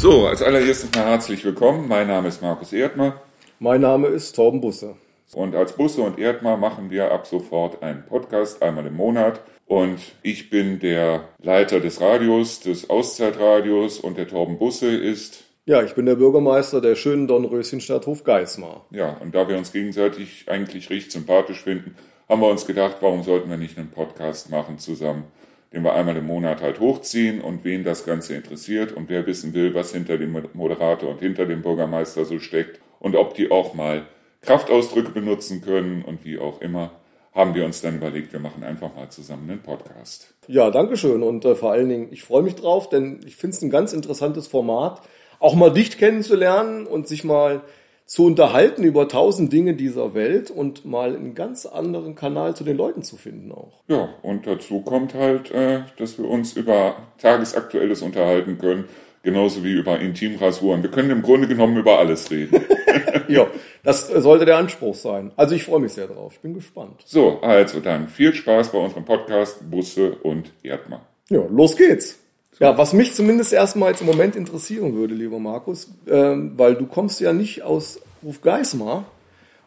So, als allererstes mal herzlich willkommen. Mein Name ist Markus Erdmer. Mein Name ist Torben Busse. Und als Busse und Erdmer machen wir ab sofort einen Podcast, einmal im Monat. Und ich bin der Leiter des Radios, des Auszeitradios und der Torben Busse ist. Ja, ich bin der Bürgermeister der schönen Dornröschenstadt Hofgeismar. Ja, und da wir uns gegenseitig eigentlich richtig sympathisch finden, haben wir uns gedacht, warum sollten wir nicht einen Podcast machen zusammen? Den wir einmal im Monat halt hochziehen und wen das Ganze interessiert und wer wissen will, was hinter dem Moderator und hinter dem Bürgermeister so steckt und ob die auch mal Kraftausdrücke benutzen können und wie auch immer, haben wir uns dann überlegt, wir machen einfach mal zusammen einen Podcast. Ja, danke schön und äh, vor allen Dingen, ich freue mich drauf, denn ich finde es ein ganz interessantes Format, auch mal dich kennenzulernen und sich mal zu unterhalten über tausend Dinge dieser Welt und mal einen ganz anderen Kanal zu den Leuten zu finden auch. Ja, und dazu kommt halt, äh, dass wir uns über Tagesaktuelles unterhalten können, genauso wie über Intimrasuren. Wir können im Grunde genommen über alles reden. ja, das sollte der Anspruch sein. Also ich freue mich sehr drauf, ich bin gespannt. So, also dann viel Spaß bei unserem Podcast Busse und Erdmann. Ja, los geht's. Ja, was mich zumindest erstmal jetzt im Moment interessieren würde, lieber Markus, äh, weil du kommst ja nicht aus Rufgeismar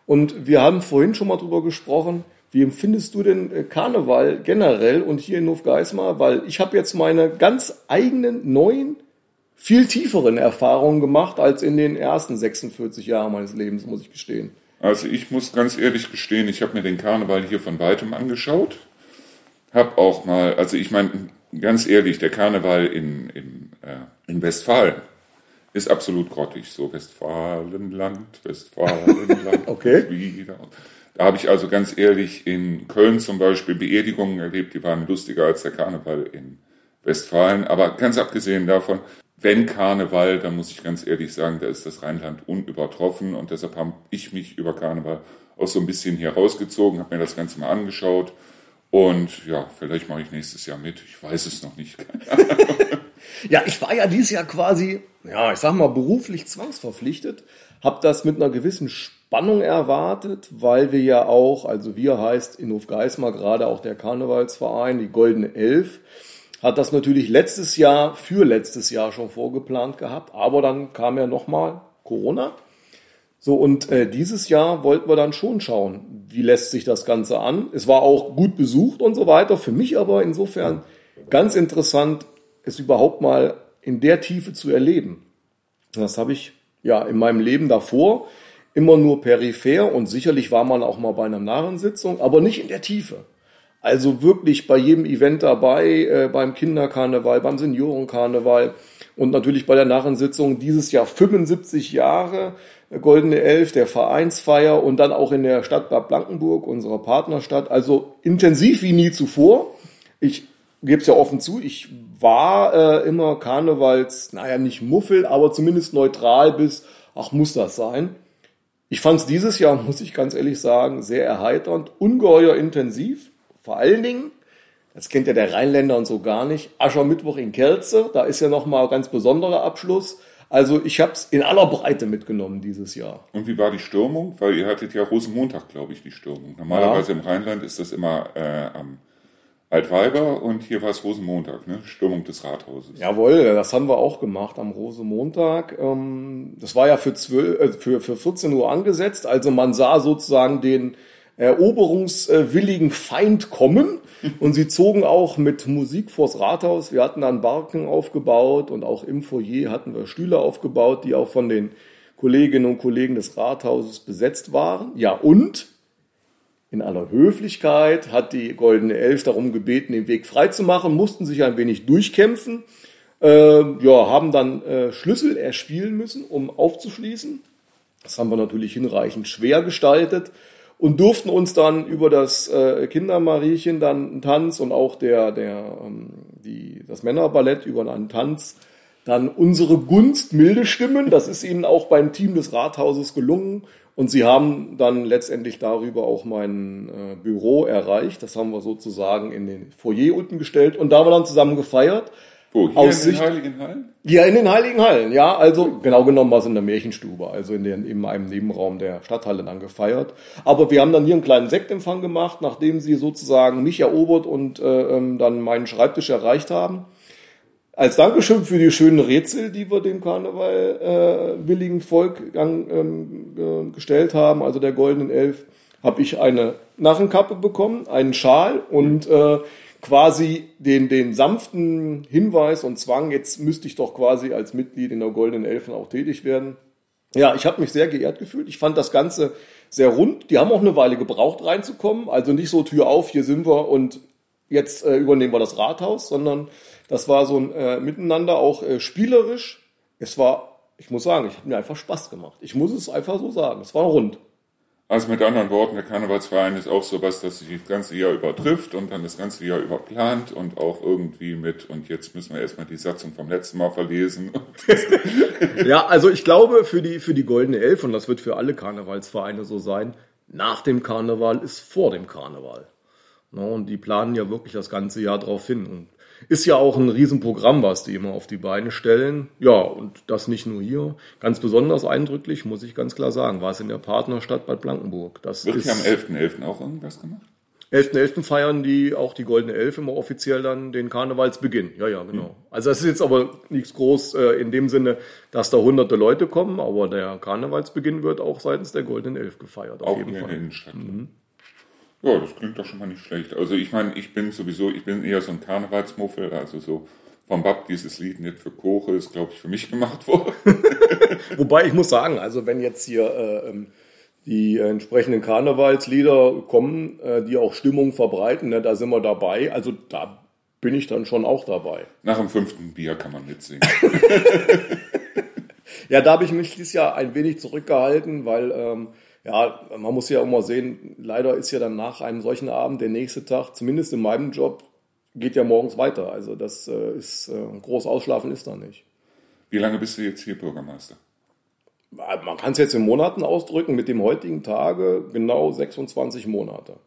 und wir haben vorhin schon mal drüber gesprochen, wie empfindest du denn äh, Karneval generell und hier in Hofgeismar? Weil ich habe jetzt meine ganz eigenen, neuen, viel tieferen Erfahrungen gemacht als in den ersten 46 Jahren meines Lebens, muss ich gestehen. Also ich muss ganz ehrlich gestehen, ich habe mir den Karneval hier von weitem angeschaut. Hab auch mal, also ich meine, ganz ehrlich, der Karneval in, in, äh, in Westfalen ist absolut grottig. So Westfalenland, Westfalenland. okay. Wieder. Da habe ich also ganz ehrlich in Köln zum Beispiel Beerdigungen erlebt, die waren lustiger als der Karneval in Westfalen. Aber ganz abgesehen davon, wenn Karneval, dann muss ich ganz ehrlich sagen, da ist das Rheinland unübertroffen und deshalb habe ich mich über Karneval auch so ein bisschen hier rausgezogen, habe mir das Ganze mal angeschaut und ja, vielleicht mache ich nächstes Jahr mit. Ich weiß es noch nicht. ja, ich war ja dieses Jahr quasi, ja, ich sag mal, beruflich zwangsverpflichtet. Hab das mit einer gewissen Spannung erwartet, weil wir ja auch, also wir heißt in Hofgeismar gerade auch der Karnevalsverein, die Goldene Elf, hat das natürlich letztes Jahr, für letztes Jahr schon vorgeplant gehabt. Aber dann kam ja nochmal Corona. So, und äh, dieses Jahr wollten wir dann schon schauen, wie lässt sich das Ganze an. Es war auch gut besucht und so weiter. Für mich aber insofern ganz interessant, es überhaupt mal in der Tiefe zu erleben. Das habe ich ja in meinem Leben davor immer nur peripher und sicherlich war man auch mal bei einer Narrensitzung, aber nicht in der Tiefe. Also wirklich bei jedem Event dabei, äh, beim Kinderkarneval, beim Seniorenkarneval und natürlich bei der Narrensitzung dieses Jahr 75 Jahre Goldene Elf, der Vereinsfeier und dann auch in der Stadt Bad Blankenburg, unserer Partnerstadt. Also intensiv wie nie zuvor. Ich gebe es ja offen zu, ich war äh, immer Karnevals, naja, nicht Muffel, aber zumindest neutral bis, ach, muss das sein. Ich fand es dieses Jahr, muss ich ganz ehrlich sagen, sehr erheiternd, ungeheuer intensiv. Vor allen Dingen, das kennt ja der Rheinländer und so gar nicht, Aschermittwoch in Kelze, da ist ja nochmal ganz besonderer Abschluss. Also ich habe es in aller Breite mitgenommen dieses Jahr. Und wie war die Stürmung? Weil ihr hattet ja Rosenmontag, glaube ich, die Stürmung. Normalerweise ja. im Rheinland ist das immer äh, am Altweiber und hier war es Rosenmontag, ne? Stürmung des Rathauses. Jawohl, das haben wir auch gemacht am Rosenmontag. Ähm, das war ja für, 12, äh, für, für 14 Uhr angesetzt. Also man sah sozusagen den eroberungswilligen Feind kommen. Und sie zogen auch mit Musik vors Rathaus. Wir hatten dann Barken aufgebaut und auch im Foyer hatten wir Stühle aufgebaut, die auch von den Kolleginnen und Kollegen des Rathauses besetzt waren. Ja, und in aller Höflichkeit hat die Goldene Elf darum gebeten, den Weg freizumachen, mussten sich ein wenig durchkämpfen, äh, ja, haben dann äh, Schlüssel erspielen müssen, um aufzuschließen. Das haben wir natürlich hinreichend schwer gestaltet und durften uns dann über das äh, Kindermariechen dann einen Tanz und auch der, der, ähm, die, das Männerballett über einen Tanz dann unsere Gunst milde stimmen. Das ist ihnen auch beim Team des Rathauses gelungen. Und sie haben dann letztendlich darüber auch mein äh, Büro erreicht. Das haben wir sozusagen in den Foyer unten gestellt. Und da haben wir dann zusammen gefeiert. Wo, hier Aussicht, in den Heiligen Hallen? Ja, in den Heiligen Hallen, ja. Also genau genommen war es in der Märchenstube, also in, den, in einem Nebenraum der Stadthalle dann gefeiert. Aber wir haben dann hier einen kleinen Sektempfang gemacht, nachdem sie sozusagen mich erobert und äh, ähm, dann meinen Schreibtisch erreicht haben. als Dankeschön für die schönen Rätsel, die wir dem Karneval äh, willigen Volk ähm, äh, gestellt haben, also der Goldenen Elf, habe ich eine Narrenkappe bekommen, einen Schal und äh, quasi den, den sanften Hinweis und Zwang, jetzt müsste ich doch quasi als Mitglied in der Goldenen Elfen auch tätig werden. Ja, ich habe mich sehr geehrt gefühlt. Ich fand das Ganze sehr rund. Die haben auch eine Weile gebraucht reinzukommen. Also nicht so Tür auf, hier sind wir und jetzt äh, übernehmen wir das Rathaus, sondern das war so ein äh, Miteinander auch äh, spielerisch. Es war, ich muss sagen, ich hat mir einfach Spaß gemacht. Ich muss es einfach so sagen. Es war rund. Also mit anderen Worten, der Karnevalsverein ist auch sowas, das sich das ganze Jahr übertrifft und dann das ganze Jahr überplant und auch irgendwie mit, und jetzt müssen wir erstmal die Satzung vom letzten Mal verlesen. ja, also ich glaube, für die, für die Goldene Elf, und das wird für alle Karnevalsvereine so sein, nach dem Karneval ist vor dem Karneval. und die planen ja wirklich das ganze Jahr drauf hin. Und ist ja auch ein Riesenprogramm, was die immer auf die Beine stellen. Ja, und das nicht nur hier. Ganz besonders eindrücklich, muss ich ganz klar sagen, war es in der Partnerstadt Bad Blankenburg. Das Wird hier am 11.11. .11. auch irgendwas gemacht? 11.11. .11. feiern die auch die Goldene Elf immer offiziell dann den Karnevalsbeginn. Ja, ja, genau. Mhm. Also das ist jetzt aber nichts groß äh, in dem Sinne, dass da hunderte Leute kommen, aber der Karnevalsbeginn wird auch seitens der Goldenen Elf gefeiert. Auf auch jeden Fall. in der Innenstadt. Mhm. Ja, das klingt doch schon mal nicht schlecht. Also ich meine, ich bin sowieso, ich bin eher so ein Karnevalsmuffel, also so vom Bab dieses Lied nicht für Koche ist, glaube ich, für mich gemacht worden. Wobei ich muss sagen, also wenn jetzt hier äh, ähm, die entsprechenden Karnevalslieder kommen, äh, die auch Stimmung verbreiten, ne, da sind wir dabei. Also da bin ich dann schon auch dabei. Nach dem fünften Bier kann man mitsingen. ja, da habe ich mich dieses Jahr ein wenig zurückgehalten, weil ähm, ja, man muss ja auch mal sehen, leider ist ja dann nach einem solchen Abend der nächste Tag, zumindest in meinem Job, geht ja morgens weiter. Also das äh, ist äh, groß ausschlafen ist da nicht. Wie lange bist du jetzt hier Bürgermeister? Man kann es jetzt in Monaten ausdrücken, mit dem heutigen Tage genau 26 Monate.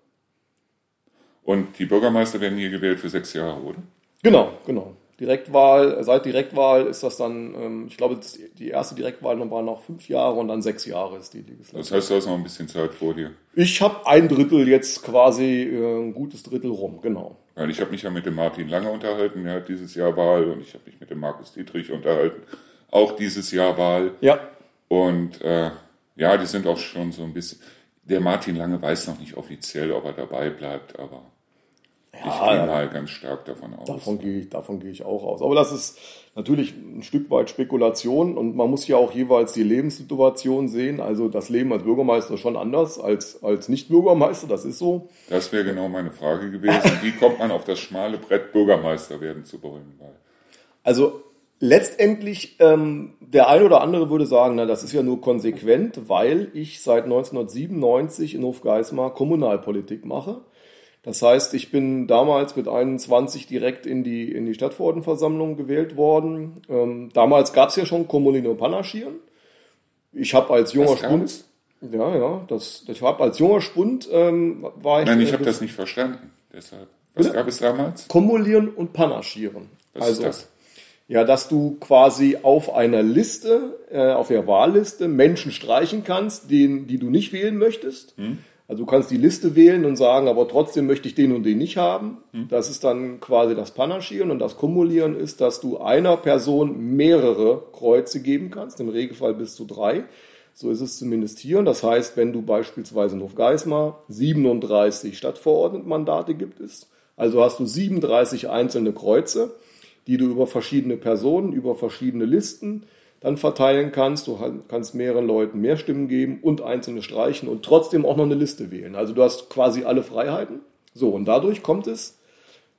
Und die Bürgermeister werden hier gewählt für sechs Jahre, oder? Genau, genau. Direktwahl, seit Direktwahl ist das dann, ähm, ich glaube, die erste Direktwahl war noch fünf Jahre und dann sechs Jahre ist die Legislatur. Das heißt, du hast noch ein bisschen Zeit vor dir. Ich habe ein Drittel jetzt quasi, äh, ein gutes Drittel rum, genau. Weil ich habe mich ja mit dem Martin Lange unterhalten, er hat dieses Jahr Wahl und ich habe mich mit dem Markus Dietrich unterhalten, auch dieses Jahr Wahl. Ja. Und äh, ja, die sind auch schon so ein bisschen, der Martin Lange weiß noch nicht offiziell, ob er dabei bleibt, aber ja, ich gehe mal ganz stark davon aus. Davon gehe, ich, davon gehe ich auch aus. Aber das ist natürlich ein Stück weit Spekulation und man muss ja auch jeweils die Lebenssituation sehen. Also das Leben als Bürgermeister ist schon anders als als Nicht-Bürgermeister, das ist so. Das wäre genau meine Frage gewesen. Wie kommt man auf das schmale Brett, Bürgermeister werden zu wollen? Also letztendlich, ähm, der eine oder andere würde sagen, na, das ist ja nur konsequent, weil ich seit 1997 in Hofgeismar Kommunalpolitik mache. Das heißt, ich bin damals mit 21 direkt in die, in die Stadtverordnetenversammlung gewählt worden. Ähm, damals gab es ja schon Komolino Panaschieren. Ich habe als junger Spund. Ja, ja, das, ich habe als junger Spund ähm, war ich. Nein, ich habe das nicht verstanden. Deshalb. Was gab es damals? Kumulieren und Panaschieren. Was also, ist das? Ja, dass du quasi auf einer Liste, äh, auf der Wahlliste Menschen streichen kannst, den, die du nicht wählen möchtest. Hm also du kannst die Liste wählen und sagen, aber trotzdem möchte ich den und den nicht haben. Hm. Das ist dann quasi das Panaschieren und das Kumulieren ist, dass du einer Person mehrere Kreuze geben kannst, im Regelfall bis zu drei. So ist es zumindest hier. Und das heißt, wenn du beispielsweise in Hofgeismar 37 Stadtverordnetenmandate gibt es, also hast du 37 einzelne Kreuze, die du über verschiedene Personen, über verschiedene Listen dann verteilen kannst. Du kannst mehreren Leuten mehr Stimmen geben und einzelne streichen und trotzdem auch noch eine Liste wählen. Also du hast quasi alle Freiheiten. So, und dadurch kommt es,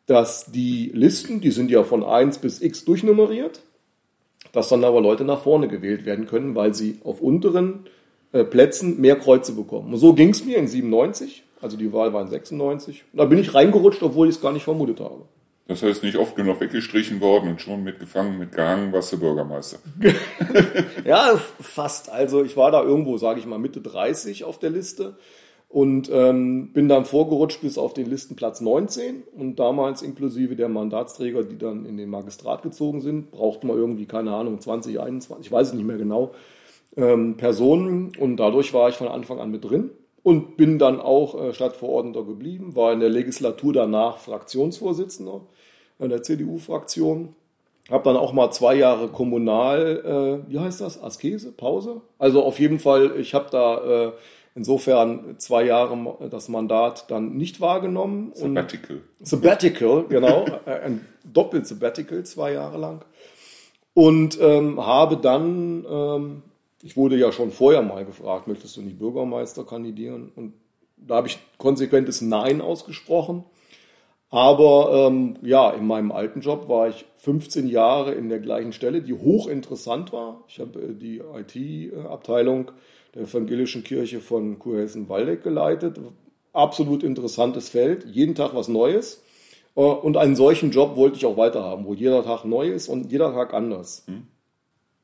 dass die Listen, die sind ja von 1 bis x durchnummeriert, dass dann aber Leute nach vorne gewählt werden können, weil sie auf unteren äh, Plätzen mehr Kreuze bekommen. Und so ging es mir in 97, also die Wahl war in 96. Da bin ich reingerutscht, obwohl ich es gar nicht vermutet habe. Das heißt, nicht oft genug weggestrichen worden und schon mitgefangen, mitgehangen, was der Bürgermeister. ja, fast. Also ich war da irgendwo, sage ich mal, Mitte 30 auf der Liste und ähm, bin dann vorgerutscht bis auf den Listenplatz 19 und damals inklusive der Mandatsträger, die dann in den Magistrat gezogen sind, brauchten wir irgendwie, keine Ahnung, 20, 21, ich weiß es nicht mehr genau, ähm, Personen und dadurch war ich von Anfang an mit drin und bin dann auch äh, Stadtverordneter geblieben, war in der Legislatur danach Fraktionsvorsitzender in der CDU-Fraktion Habe dann auch mal zwei Jahre kommunal, äh, wie heißt das, Askese, Pause? Also auf jeden Fall, ich habe da äh, insofern zwei Jahre das Mandat dann nicht wahrgenommen. Sabbatical. Und Sabbatical, genau. ein doppelt Sabbatical, zwei Jahre lang. Und ähm, habe dann, ähm, ich wurde ja schon vorher mal gefragt, möchtest du nicht Bürgermeister kandidieren? Und da habe ich konsequentes Nein ausgesprochen. Aber ähm, ja, in meinem alten Job war ich 15 Jahre in der gleichen Stelle, die hochinteressant war. Ich habe äh, die IT-Abteilung der Evangelischen Kirche von Kurhessen-Waldeck geleitet. Absolut interessantes Feld, jeden Tag was Neues. Äh, und einen solchen Job wollte ich auch weiterhaben, wo jeder Tag neu ist und jeder Tag anders. Hm.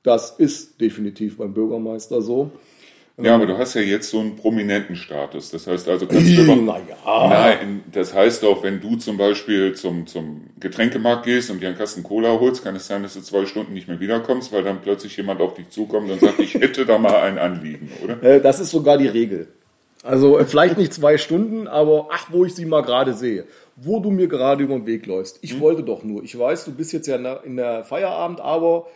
Das ist definitiv beim Bürgermeister so. Ja, aber du hast ja jetzt so einen prominenten Status. Das heißt also, kannst du über, naja. Nein, das heißt auch, wenn du zum Beispiel zum, zum Getränkemarkt gehst und dir einen Kasten Cola holst, kann es sein, dass du zwei Stunden nicht mehr wiederkommst, weil dann plötzlich jemand auf dich zukommt und sagt, ich hätte da mal ein Anliegen, oder? Äh, das ist sogar die Regel. Also äh, vielleicht nicht zwei Stunden, aber ach, wo ich sie mal gerade sehe. Wo du mir gerade über den Weg läufst. Ich hm. wollte doch nur. Ich weiß, du bist jetzt ja in der, in der Feierabend, aber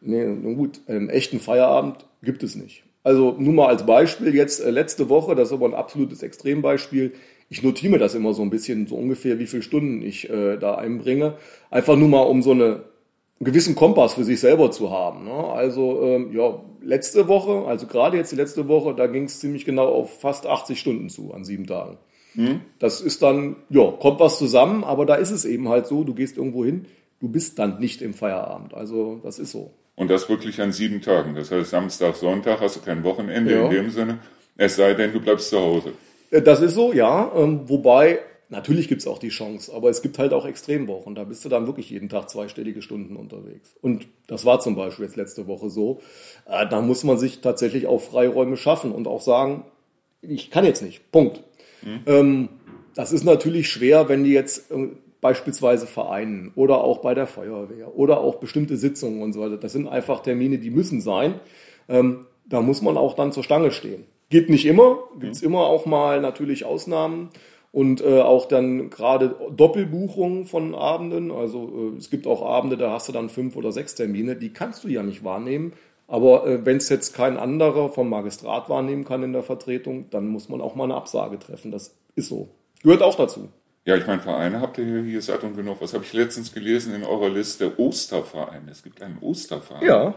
nee, gut, einen echten Feierabend gibt es nicht. Also nur mal als Beispiel jetzt äh, letzte Woche, das ist aber ein absolutes Extrembeispiel. Ich notiere mir das immer so ein bisschen, so ungefähr, wie viele Stunden ich äh, da einbringe. Einfach nur mal, um so eine, einen gewissen Kompass für sich selber zu haben. Ne? Also ähm, ja, letzte Woche, also gerade jetzt die letzte Woche, da ging es ziemlich genau auf fast 80 Stunden zu an sieben Tagen. Mhm. Das ist dann, ja, kommt was zusammen, aber da ist es eben halt so, du gehst irgendwo hin, du bist dann nicht im Feierabend. Also das ist so. Und das wirklich an sieben Tagen. Das heißt, Samstag, Sonntag hast du kein Wochenende ja. in dem Sinne. Es sei denn, du bleibst zu Hause. Äh, das ist so, ja. Ähm, wobei, natürlich gibt es auch die Chance, aber es gibt halt auch Extremwochen. Da bist du dann wirklich jeden Tag zweistellige Stunden unterwegs. Und das war zum Beispiel jetzt letzte Woche so. Äh, da muss man sich tatsächlich auch Freiräume schaffen und auch sagen, ich kann jetzt nicht. Punkt. Mhm. das ist natürlich schwer, wenn die jetzt äh, beispielsweise Vereinen oder auch bei der Feuerwehr oder auch bestimmte Sitzungen und so weiter. Das sind einfach Termine, die müssen sein. Ähm, da muss man auch dann zur Stange stehen. Geht nicht immer, gibt es mhm. immer auch mal natürlich Ausnahmen und äh, auch dann gerade Doppelbuchungen von Abenden. Also äh, es gibt auch Abende, da hast du dann fünf oder sechs Termine, die kannst du ja nicht wahrnehmen. Aber äh, wenn es jetzt kein anderer vom Magistrat wahrnehmen kann in der Vertretung, dann muss man auch mal eine Absage treffen. Das ist so. Gehört auch dazu. Ja, ich meine, Vereine habt ihr hier satt und genug. Was habe ich letztens gelesen in eurer Liste? Osterverein. Es gibt einen Osterverein. Ja,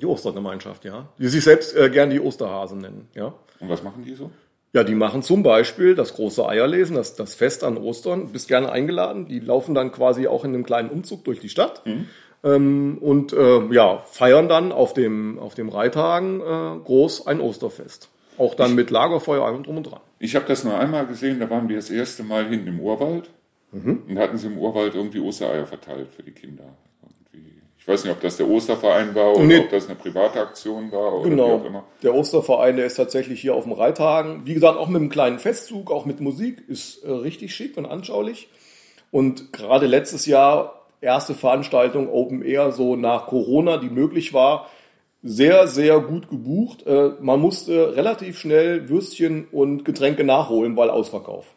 die Ostergemeinschaft, ja. Die sich selbst äh, gern die Osterhasen nennen, ja. Und was machen die so? Ja, die machen zum Beispiel das große Eierlesen, das, das Fest an Ostern. Du bist gerne eingeladen. Die laufen dann quasi auch in einem kleinen Umzug durch die Stadt. Mhm. Ähm, und äh, ja, feiern dann auf dem, auf dem Reitagen äh, groß ein Osterfest. Auch dann mit Lagerfeuer allem drum und dran. Ich habe das nur einmal gesehen, da waren wir das erste Mal hinten im Urwald mhm. und hatten sie im Urwald irgendwie Ostereier verteilt für die Kinder. Ich weiß nicht, ob das der Osterverein war oder nee. ob das eine private Aktion war oder genau. wie auch immer. Der Osterverein, der ist tatsächlich hier auf dem Reithagen. Wie gesagt, auch mit einem kleinen Festzug, auch mit Musik, ist äh, richtig schick und anschaulich. Und gerade letztes Jahr erste Veranstaltung Open Air, so nach Corona, die möglich war, sehr, sehr gut gebucht. Äh, man musste relativ schnell Würstchen und Getränke nachholen, weil Ausverkauf.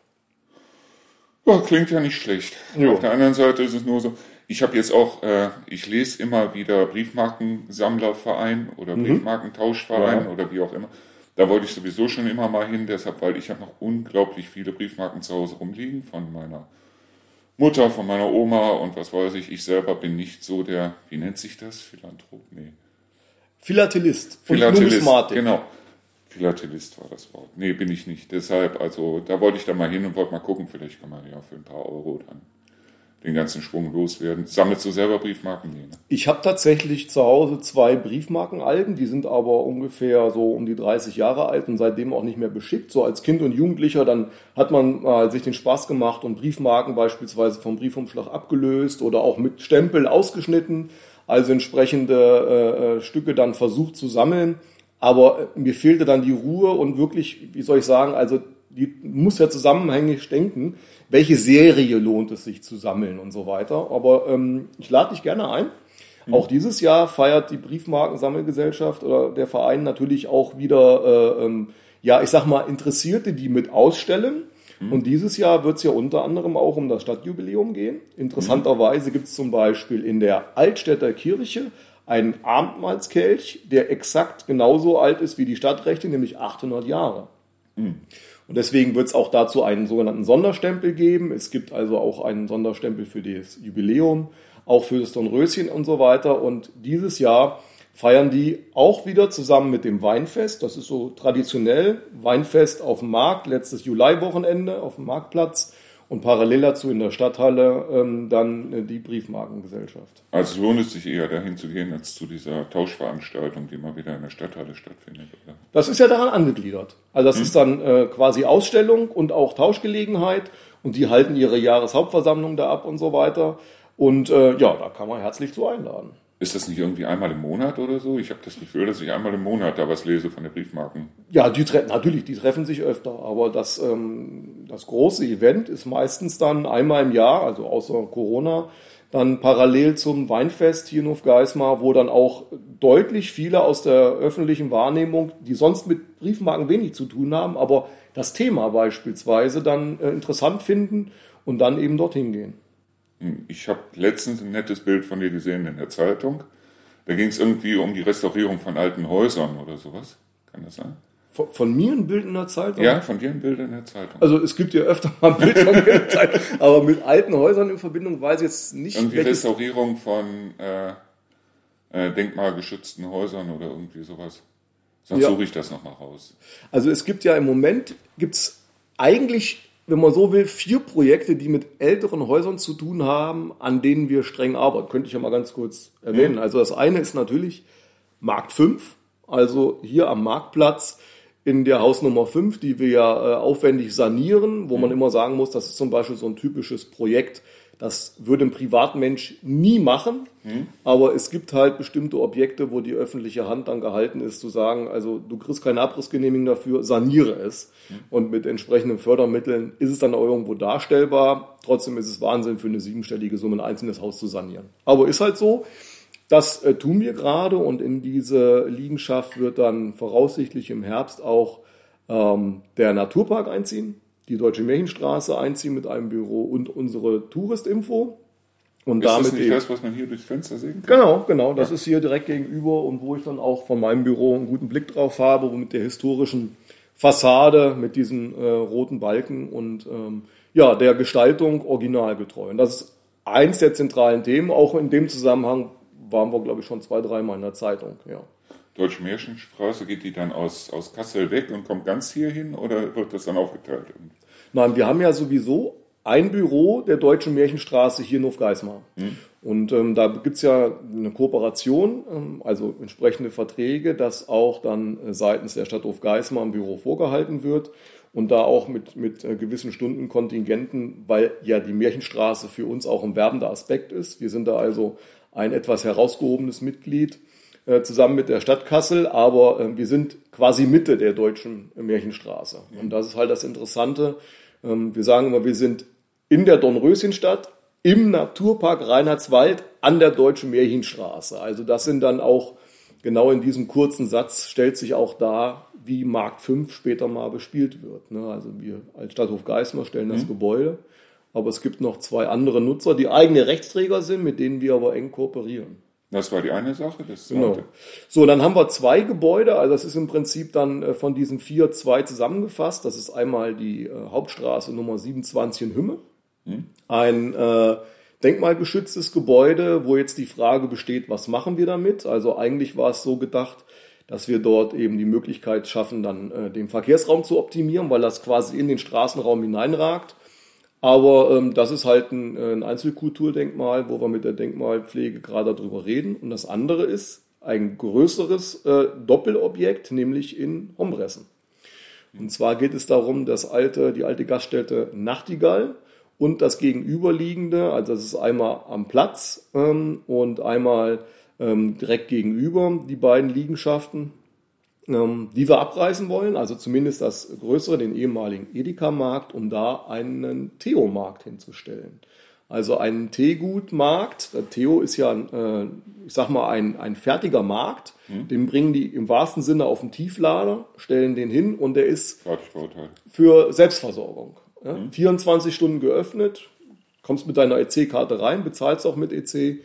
Ja, klingt ja nicht schlecht. Jo. Auf der anderen Seite ist es nur so, ich habe jetzt auch, äh, ich lese immer wieder Briefmarkensammlerverein oder mhm. Briefmarkentauschverein ja. oder wie auch immer. Da wollte ich sowieso schon immer mal hin, deshalb, weil ich habe noch unglaublich viele Briefmarken zu Hause rumliegen von meiner Mutter, von meiner Oma und was weiß ich. Ich selber bin nicht so der, wie nennt sich das? Philanthrop? Nee. Philatelist und Philatelist, Numismatik. Genau. Philatelist war das Wort. Nee, bin ich nicht. Deshalb, also da wollte ich da mal hin und wollte mal gucken, vielleicht kann man ja für ein paar Euro dann den ganzen Schwung loswerden. Sammelst du selber Briefmarken? Nee, ne? Ich habe tatsächlich zu Hause zwei Briefmarkenalben, die sind aber ungefähr so um die 30 Jahre alt und seitdem auch nicht mehr beschickt. So als Kind und Jugendlicher, dann hat man mal sich den Spaß gemacht und Briefmarken beispielsweise vom Briefumschlag abgelöst oder auch mit Stempel ausgeschnitten also entsprechende äh, äh, Stücke dann versucht zu sammeln. Aber äh, mir fehlte dann die Ruhe und wirklich, wie soll ich sagen, also die muss ja zusammenhängig denken, welche Serie lohnt es sich zu sammeln und so weiter. Aber ähm, ich lade dich gerne ein. Mhm. Auch dieses Jahr feiert die Briefmarkensammelgesellschaft oder der Verein natürlich auch wieder, äh, ähm, ja, ich sag mal, Interessierte, die mit ausstellen. Und dieses Jahr wird es ja unter anderem auch um das Stadtjubiläum gehen. Interessanterweise gibt es zum Beispiel in der Altstädter Kirche einen Abendmahlskelch, der exakt genauso alt ist wie die Stadtrechte, nämlich 800 Jahre. Und deswegen wird es auch dazu einen sogenannten Sonderstempel geben. Es gibt also auch einen Sonderstempel für das Jubiläum, auch für das Dornröschen und so weiter. Und dieses Jahr feiern die auch wieder zusammen mit dem Weinfest. Das ist so traditionell. Weinfest auf dem Markt, letztes Juliwochenende auf dem Marktplatz und parallel dazu in der Stadthalle ähm, dann äh, die Briefmarkengesellschaft. Also lohnt es sich eher dahin zu gehen, als zu dieser Tauschveranstaltung, die mal wieder in der Stadthalle stattfindet, oder? Das ist ja daran angegliedert. Also das ist dann äh, quasi Ausstellung und auch Tauschgelegenheit und die halten ihre Jahreshauptversammlung da ab und so weiter. Und äh, ja, da kann man herzlich zu einladen. Ist das nicht irgendwie einmal im Monat oder so? Ich habe das Gefühl, dass ich einmal im Monat da was lese von den Briefmarken. Ja, die natürlich, die treffen sich öfter, aber das, ähm, das große Event ist meistens dann einmal im Jahr, also außer Corona, dann parallel zum Weinfest hier in Hofgeismar, wo dann auch deutlich viele aus der öffentlichen Wahrnehmung, die sonst mit Briefmarken wenig zu tun haben, aber das Thema beispielsweise dann äh, interessant finden und dann eben dorthin gehen. Ich habe letztens ein nettes Bild von dir gesehen in der Zeitung. Da ging es irgendwie um die Restaurierung von alten Häusern oder sowas. Kann das sein? Von, von mir ein Bild in der Zeitung? Ja, von dir ein Bild in der Zeitung. Also es gibt ja öfter mal ein Bild von mir in der Zeitung, aber mit alten Häusern in Verbindung weiß ich jetzt nicht, irgendwie welches- Restaurierung von äh, äh, denkmalgeschützten Häusern oder irgendwie sowas. Sonst Ja. suche ich das nochmal raus. Also es gibt ja im Moment, gibt's eigentlich, wenn man so will, vier Projekte, die mit älteren Häusern zu tun haben, an denen wir streng arbeiten. Könnte ich ja mal ganz kurz erwähnen. Also das eine ist natürlich Markt 5, also hier am Marktplatz in der Hausnummer 5, die wir ja äh, aufwendig sanieren, wo man immer sagen muss, das ist zum Beispiel so ein typisches Projekt, das würde ein Privatmensch nie machen, aber es gibt halt bestimmte Objekte, wo die öffentliche Hand dann gehalten ist, zu sagen, also du kriegst keine Abrissgenehmigung dafür, saniere es. Und mit entsprechenden Fördermitteln ist es dann auch irgendwo darstellbar. Trotzdem ist es Wahnsinn für eine siebenstellige Summe, ein einzelnes Haus zu sanieren. Aber ist halt so. Das äh, tun wir gerade und in diese Liegenschaft wird dann voraussichtlich im Herbst auch ähm, der Naturpark einziehen, die Deutsche Märchenstraße einziehen mit einem Büro und unsere Touristinfo. Und Ist das damit nicht eben, das, was man hier durchs Fenster sehen kann? Genau, genau. Das ist hier direkt gegenüber und wo ich dann auch von meinem Büro einen guten Blick drauf habe, mit der historischen Fassade, mit diesen äh, roten Balken und ähm, ja, der Gestaltung originalgetreu. Und das ist eins der zentralen Themen. Auch in dem Zusammenhang waren wir, glaube ich, schon zwei, dreimal in der Zeitung. Ja. Deutsche Märchenstraße, geht die dann aus, aus Kassel weg und kommt ganz hier hin oder wird das dann aufgeteilt? Nein, wir haben ja sowieso ein Büro der Deutschen Märchenstraße hier in Hofgeismar. Und ähm, da gibt's ja eine Kooperation, ähm, also entsprechende Verträge, dass auch dann äh, seitens der Stadt Hofgeismar ein Büro vorgehalten wird und da auch mit, mit äh, gewissen Stundenkontingenten, weil ja die Märchenstraße für uns auch ein werbender Aspekt ist. Wir sind da also ein etwas herausgehobenes Mitglied äh, zusammen mit der Stadt Kassel, aber äh, wir sind quasi Mitte der deutschen Märchenstraße. Und das ist halt das Interessante. Ähm, wir sagen immer, wir sind in der Dornröschenstadt, im Naturpark Reinhardswald an der deutschen Märchenstraße. Also das sind dann auch, genau in diesem kurzen Satz stellt sich auch dar, wie Markt 5 später mal bespielt wird. ne? Also wir als Stadthof Geismar stellen das Gebäude, aber es gibt noch zwei andere Nutzer, die eigene Rechtsträger sind, mit denen wir aber eng kooperieren. Das war die eine Sache. Das Genau. zweite. So, dann haben wir zwei Gebäude, also das ist im Prinzip dann äh, von diesen vier zwei zusammengefasst. Das ist einmal die äh, Hauptstraße Nummer 27 in Hümme, ein äh, denkmalgeschütztes Gebäude, wo jetzt die Frage besteht, was machen wir damit? Also eigentlich war es so gedacht, dass wir dort eben die Möglichkeit schaffen, dann äh, den Verkehrsraum zu optimieren, weil das quasi in den Straßenraum hineinragt. Aber ähm, das ist halt ein, äh, ein Einzelkulturdenkmal, wo wir mit der Denkmalpflege gerade darüber reden. Und das andere ist ein größeres äh, Doppelobjekt, nämlich in Hombressen. Und zwar geht es darum, das alte, die alte Gaststätte Nachtigall und das gegenüberliegende, also das ist einmal am Platz ähm, und einmal ähm, direkt gegenüber, die beiden Liegenschaften, die wir abreißen wollen, also zumindest das größere, den ehemaligen Edeka-Markt, um da einen Theo-Markt hinzustellen. Also einen Teegutmarkt. Der Theo ist ja, äh, ich sag mal, ein, ein fertiger Markt. Den bringen die im wahrsten Sinne auf den Tieflader, stellen den hin und der ist für Selbstversorgung. Mhm. 24 Stunden geöffnet, kommst mit deiner EC-Karte rein, bezahlst auch mit EC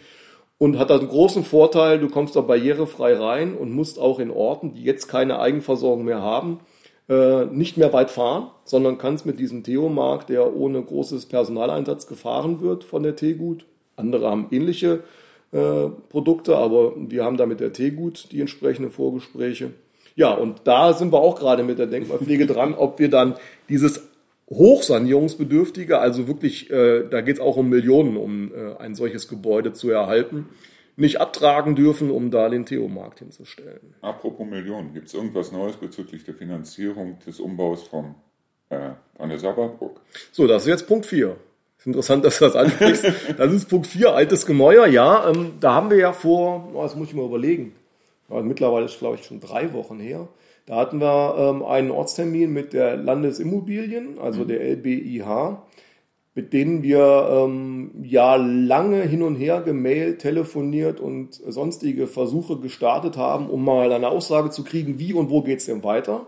und hat einen großen Vorteil, du kommst da barrierefrei rein und musst auch in Orten, die jetzt keine Eigenversorgung mehr haben, äh, nicht mehr weit fahren, sondern kannst mit diesem Theomark, der ohne großes Personaleinsatz gefahren wird von der Teegut. Andere haben ähnliche äh, Produkte, aber wir haben da mit der Teegut die entsprechenden Vorgespräche. Ja, und da sind wir auch gerade mit der Denkmalpflege dran, ob wir dann dieses hochsanierungsbedürftige, also wirklich, äh, da geht es auch um Millionen, um äh, ein solches Gebäude zu erhalten, nicht abtragen dürfen, um da den Theomarkt hinzustellen. Apropos Millionen, gibt es irgendwas Neues bezüglich der Finanzierung des Umbaus vom, äh, an der Sabberburg? So, das ist jetzt Punkt 4. Ist interessant, dass du das ansprichst. das ist Punkt 4, altes Gemäuer. Ja, ähm, da haben wir ja vor, oh, das muss ich mal überlegen, mittlerweile ist glaube ich schon drei Wochen her, da hatten wir ähm, einen Ortstermin mit der Landesimmobilien, also mhm. der LBIH, mit denen wir ähm, ja lange hin und her gemailt, telefoniert und sonstige Versuche gestartet haben, um mal eine Aussage zu kriegen, wie und wo geht es denn weiter.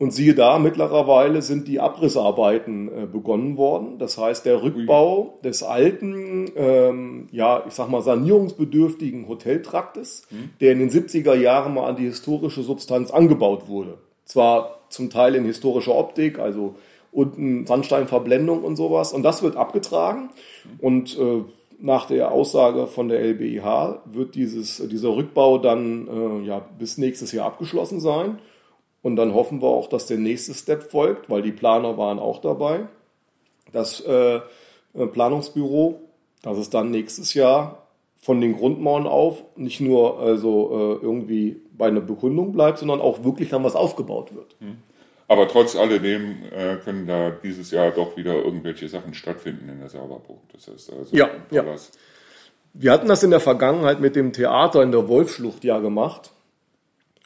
Und siehe da, mittlerweile sind die Abrissarbeiten äh, begonnen worden. Das heißt, der Rückbau Ui. des alten, ähm, ja, ich sag mal, sanierungsbedürftigen Hoteltraktes, hm. der in den 70er Jahren mal an die historische Substanz angebaut wurde. Zwar zum Teil in historischer Optik, also unten Sandsteinverblendung und sowas. Und das wird abgetragen. Hm. Und äh, nach der Aussage von der LBIH wird dieses, dieser Rückbau dann äh, ja, bis nächstes Jahr abgeschlossen sein. Und dann hoffen wir auch, dass der nächste Step folgt, weil die Planer waren auch dabei. Das äh, Planungsbüro, dass es dann nächstes Jahr von den Grundmauern auf nicht nur also äh, irgendwie bei einer Begründung bleibt, sondern auch wirklich dann was aufgebaut wird. Hm. Aber trotz alledem äh, können da dieses Jahr doch wieder irgendwelche Sachen stattfinden in der Sauberburg. Das heißt also, ja, ja. Wir hatten das in der Vergangenheit mit dem Theater in der Wolfschlucht ja gemacht.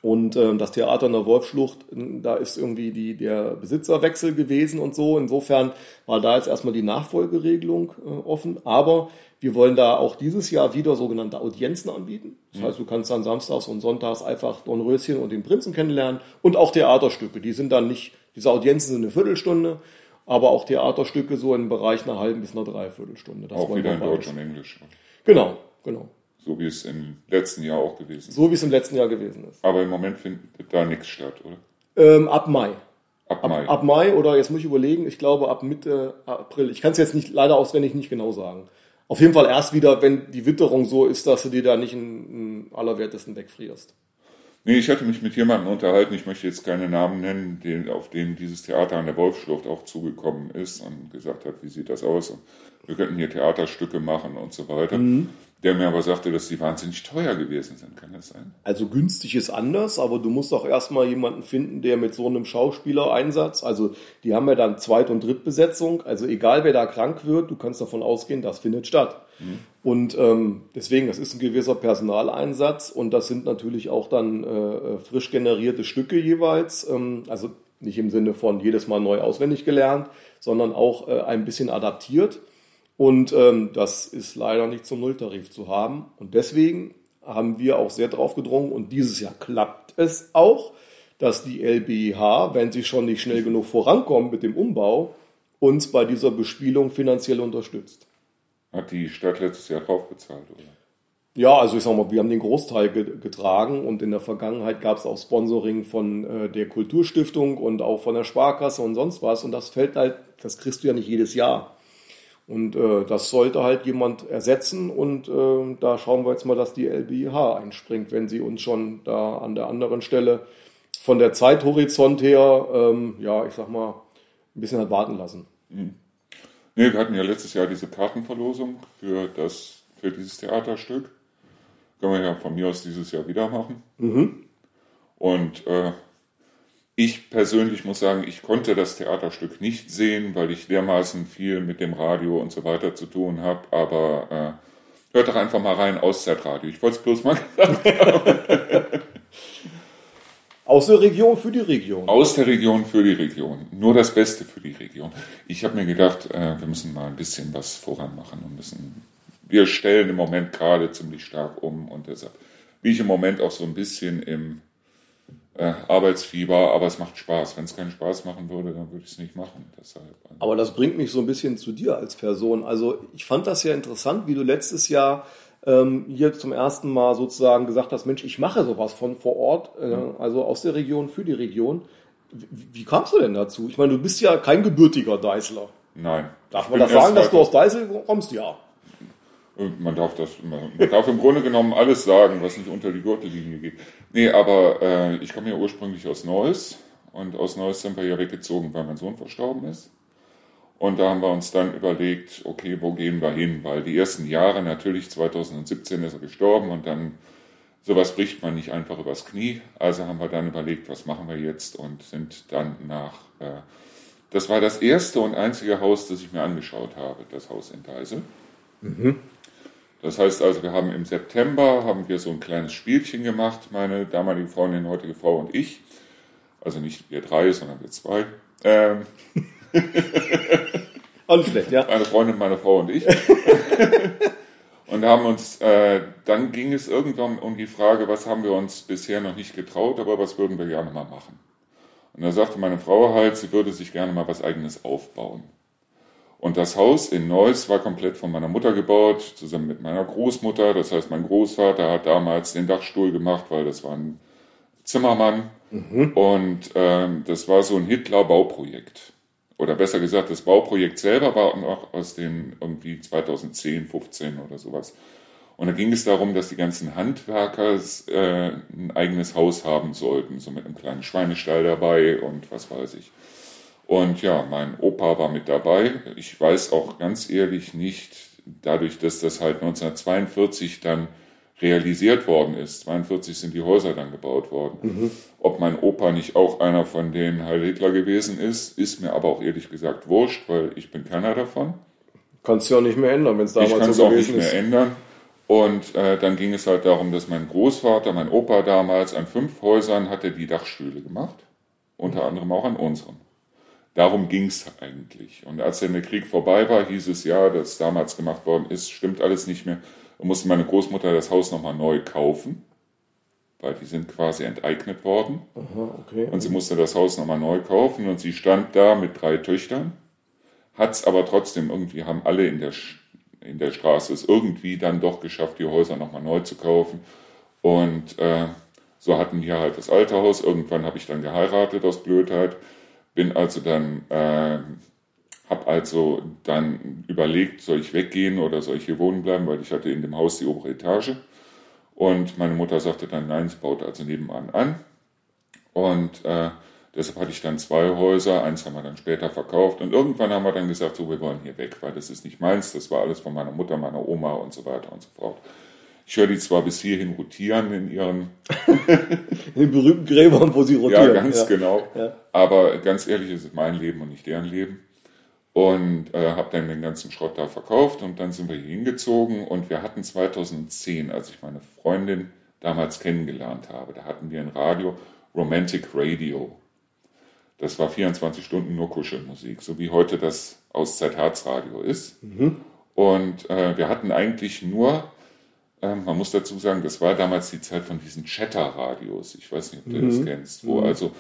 Und äh, das Theater in der Wolfschlucht, da ist irgendwie die, der Besitzerwechsel gewesen und so. Insofern war da jetzt erstmal die Nachfolgeregelung äh, offen. Aber wir wollen da auch dieses Jahr wieder sogenannte Audienzen anbieten. Das mhm. heißt, du kannst dann samstags und sonntags einfach Dornröschen und den Prinzen kennenlernen und auch Theaterstücke. Die sind dann nicht, diese Audienzen sind eine Viertelstunde, aber auch Theaterstücke so im Bereich einer halben bis einer Dreiviertelstunde. Das auch wieder in Deutsch und Englisch. Genau, genau. So wie es im letzten Jahr auch gewesen ist. So wie es im letzten Jahr gewesen ist. Aber im Moment findet da nichts statt, oder? Ähm, ab Mai. Ab Mai. Ab, Mai oder jetzt muss ich überlegen, ich glaube ab Mitte April. Ich kann es jetzt nicht leider auswendig nicht genau sagen. Auf jeden Fall erst wieder, wenn die Witterung so ist, dass du dir da nicht in, in allerwertesten wegfrierst. Nee, ich hatte mich mit jemandem unterhalten, ich möchte jetzt keine Namen nennen, den, auf dem dieses Theater an der Wolfschlucht auch zugekommen ist und gesagt hat, wie sieht das aus? Und wir könnten hier Theaterstücke machen und so weiter. Mhm der mir aber sagte, dass die wahnsinnig teuer gewesen sind. Kann das sein? Also günstig ist anders, aber du musst auch erstmal jemanden finden, der mit so einem Schauspielereinsatz, also die haben ja dann Zweit- und Drittbesetzung, also egal wer da krank wird, du kannst davon ausgehen, das findet statt. Mhm. Und ähm, deswegen, das ist ein gewisser Personaleinsatz und das sind natürlich auch dann äh, frisch generierte Stücke jeweils, ähm, also nicht im Sinne von jedes Mal neu auswendig gelernt, sondern auch äh, ein bisschen adaptiert. Und ähm, das ist leider nicht zum Nulltarif zu haben. Und deswegen haben wir auch sehr darauf gedrungen und dieses Jahr klappt es auch, dass die LBH, wenn sie schon nicht schnell genug vorankommen mit dem Umbau, uns bei dieser Bespielung finanziell unterstützt. Hat die Stadt letztes Jahr drauf bezahlt, oder? Ja, also ich sag mal, wir haben den Großteil getragen und in der Vergangenheit gab es auch Sponsoring von äh, der Kulturstiftung und auch von der Sparkasse und sonst was. Und das fällt halt, das kriegst du ja nicht jedes Jahr. Und äh, das sollte halt jemand ersetzen und äh, da schauen wir jetzt mal, dass die LBH einspringt, wenn sie uns schon da an der anderen Stelle von der Zeithorizont her, ähm, ja, ich sag mal, ein bisschen hat warten lassen. Mhm. Nee, wir hatten ja letztes Jahr diese Kartenverlosung für, das, für dieses Theaterstück. Können wir ja von mir aus dieses Jahr wieder machen. Mhm. Und äh, ich persönlich muss sagen, ich konnte das Theaterstück nicht sehen, weil ich dermaßen viel mit dem Radio und so weiter zu tun habe. Aber äh, hört doch einfach mal rein, Auszeitradio. Ich wollte es bloß mal gesagt haben. Aus der Region für die Region. Aus der Region für die Region. Nur das Beste für die Region. Ich habe mir gedacht, äh, wir müssen mal ein bisschen was voran machen und müssen. Wir stellen im Moment gerade ziemlich stark um und deshalb bin ich im Moment auch so ein bisschen im äh, Arbeitsfieber, aber es macht Spaß. Wenn es keinen Spaß machen würde, dann würde ich es nicht machen. Deshalb. Also. Aber das bringt mich so ein bisschen zu dir als Person. Also ich fand das ja interessant, wie du letztes Jahr ähm, hier zum ersten Mal sozusagen gesagt hast, Mensch, ich mache sowas von vor Ort, äh, also aus der Region für die Region. Wie, wie, kamst du denn dazu? Ich meine, du bist ja kein gebürtiger Deißler. Nein. Darf man das sagen, dass du aus Deißel kommst? Ja. Man darf das, man darf im Grunde genommen alles sagen, was nicht unter die Gürtellinie geht. Nee, aber äh, ich komme ja ursprünglich aus Neuss und aus Neuss sind wir ja weggezogen, weil mein Sohn verstorben ist. Und da haben wir uns dann überlegt, okay, wo gehen wir hin? Weil die ersten Jahre, natürlich 2017 ist er gestorben und dann sowas bricht man nicht einfach übers Knie. Also haben wir dann überlegt, was machen wir jetzt und sind dann nach, äh, das war das erste und einzige Haus, das ich mir angeschaut habe, das Haus in Deisel. Mhm. Das heißt also, wir haben im September haben wir so ein kleines Spielchen gemacht, meine damalige Freundin, heutige Frau und ich. Also nicht wir drei, sondern wir zwei. Ähm, Alles schlecht, ja. Meine Freundin, meine Frau und ich. und haben uns, äh, dann ging es irgendwann um die Frage, was haben wir uns bisher noch nicht getraut, aber was würden wir gerne mal machen. Und da sagte meine Frau halt, sie würde sich gerne mal was eigenes aufbauen. Und das Haus in Neuss war komplett von meiner Mutter gebaut, zusammen mit meiner Großmutter. Das heißt, mein Großvater hat damals den Dachstuhl gemacht, weil das war ein Zimmermann. Mhm. Und ähm, das war so ein Hitler-Bauprojekt oder besser gesagt, das Bauprojekt selber war noch aus den irgendwie 2010, 15 oder sowas. Und da ging es darum, dass die ganzen Handwerker äh, ein eigenes Haus haben sollten, so mit einem kleinen Schweinestall dabei und was weiß ich. Und ja, mein Opa war mit dabei. Ich weiß auch ganz ehrlich nicht, dadurch, dass das halt 1942 dann realisiert worden ist. 42 sind die Häuser dann gebaut worden. Mhm. Ob mein Opa nicht auch einer von den Heil Hitler gewesen ist, ist mir aber auch ehrlich gesagt wurscht, weil ich bin keiner davon. Kannst du ja nicht mehr ändern, wenn es damals ich kann es auch nicht mehr ändern. Und äh, dann ging es halt darum, dass mein Großvater, mein Opa damals an fünf Häusern hatte die Dachstühle gemacht, unter anderem auch an unserem. Darum ging es eigentlich. Und als dann der Krieg vorbei war, hieß es ja, dass damals gemacht worden ist, stimmt alles nicht mehr und musste meine Großmutter das Haus nochmal neu kaufen, weil die sind quasi enteignet worden. Aha, okay. Und sie musste das Haus nochmal neu kaufen und sie stand da mit drei Töchtern, hat es aber trotzdem irgendwie, haben alle in der, in der Straße es irgendwie dann doch geschafft, die Häuser nochmal neu zu kaufen. Und äh, so hatten die halt das alte Haus. Irgendwann habe ich dann geheiratet aus Blödheit, bin also dann... Äh, habe also dann überlegt, soll ich weggehen oder soll ich hier wohnen bleiben, weil ich hatte in dem Haus die obere Etage. Und meine Mutter sagte dann, nein, sie baut also nebenan an. Und äh, deshalb hatte ich dann zwei Häuser, eins haben wir dann später verkauft. Und irgendwann haben wir dann gesagt, so, wir wollen hier weg, weil das ist nicht meins, das war alles von meiner Mutter, meiner Oma und so weiter und so fort. Ich höre die zwar bis hierhin rotieren in ihren... in den berühmten Gräbern, wo sie rotieren. Ja, ganz ja. genau. Ja. Aber ganz ehrlich, es ist mein Leben und nicht deren Leben und äh, habe dann den ganzen Schrott da verkauft und dann sind wir hier hingezogen und wir hatten 2010, als ich meine Freundin damals kennengelernt habe, da hatten wir ein Radio, Romantic Radio. Das war 24 Stunden nur Kuschelmusik, so wie heute das Auszeit Herzradio ist. Mhm. Und äh, wir hatten eigentlich nur, man muss dazu sagen, das war damals die Zeit von diesen Chatter-Radios. Ich weiß nicht, ob du mhm. das kennst, wo mhm. also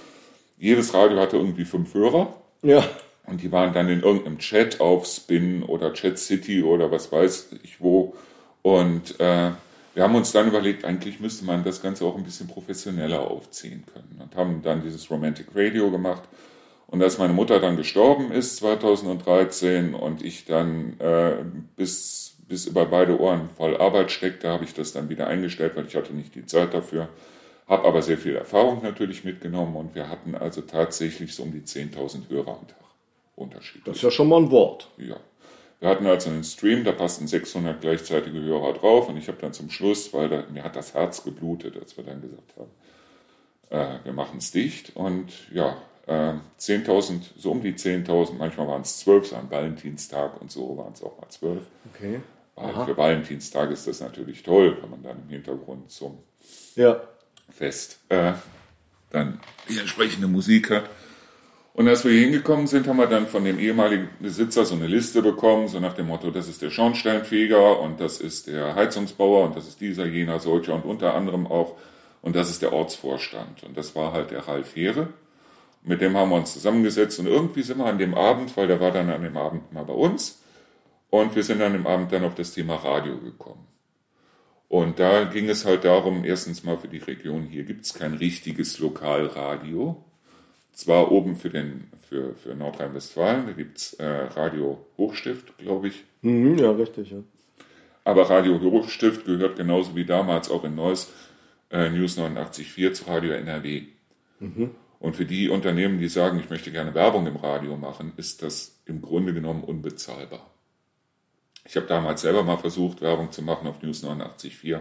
jedes Radio hatte irgendwie fünf Hörer. Ja. Und die waren dann in irgendeinem Chat auf Spin oder Chat City oder was weiß ich wo. Und äh, wir haben uns dann überlegt, eigentlich müsste man das Ganze auch ein bisschen professioneller aufziehen können. Und haben dann dieses Romantic Radio gemacht. Und als meine Mutter dann gestorben ist 2013 und ich dann äh, bis, bis über beide Ohren voll Arbeit steckte, habe ich das dann wieder eingestellt, weil ich hatte nicht die Zeit dafür. Habe aber sehr viel Erfahrung natürlich mitgenommen und wir hatten also tatsächlich so um die 10.000 Hörer am Tag unterschiedlich. Das ist ja schon mal ein Wort. Ja. Wir hatten also einen Stream, da passten 600 gleichzeitige Hörer drauf und ich habe dann zum Schluss, weil da, mir hat das Herz geblutet, als wir dann gesagt haben, äh, wir machen es dicht und ja, äh, 10.000, so um die 10.000, manchmal waren es 12, so am Valentinstag und so waren es auch mal 12. Okay. Weil für Valentinstag ist das natürlich toll, wenn man dann im Hintergrund zum ja. Fest äh, dann die entsprechende Musik hat. Und als wir hier hingekommen sind, haben wir dann von dem ehemaligen Besitzer so eine Liste bekommen, so nach dem Motto, das ist der Schornsteinfeger und das ist der Heizungsbauer und das ist dieser, jener, solcher und unter anderem auch Und das ist der Ortsvorstand. Und das war halt der Ralf Heere. Mit dem haben wir uns zusammengesetzt und irgendwie sind wir an dem Abend, weil der war dann an dem Abend mal bei uns, und wir sind an dem Abend dann auf das Thema Radio gekommen. Und da ging es halt darum, erstens mal für die Region, hier gibt es kein richtiges Lokalradio. Zwar oben für, den, für, für Nordrhein-Westfalen, da gibt es äh, Radio Hochstift, glaube ich. Mhm, ja, richtig, ja. Aber Radio Hochstift gehört genauso wie damals auch in Neuss äh, News 89.4 zu Radio NRW. Mhm. Und für die Unternehmen, die sagen, ich möchte gerne Werbung im Radio machen, ist das im Grunde genommen unbezahlbar. Ich habe damals selber mal versucht, Werbung zu machen auf News 89.4.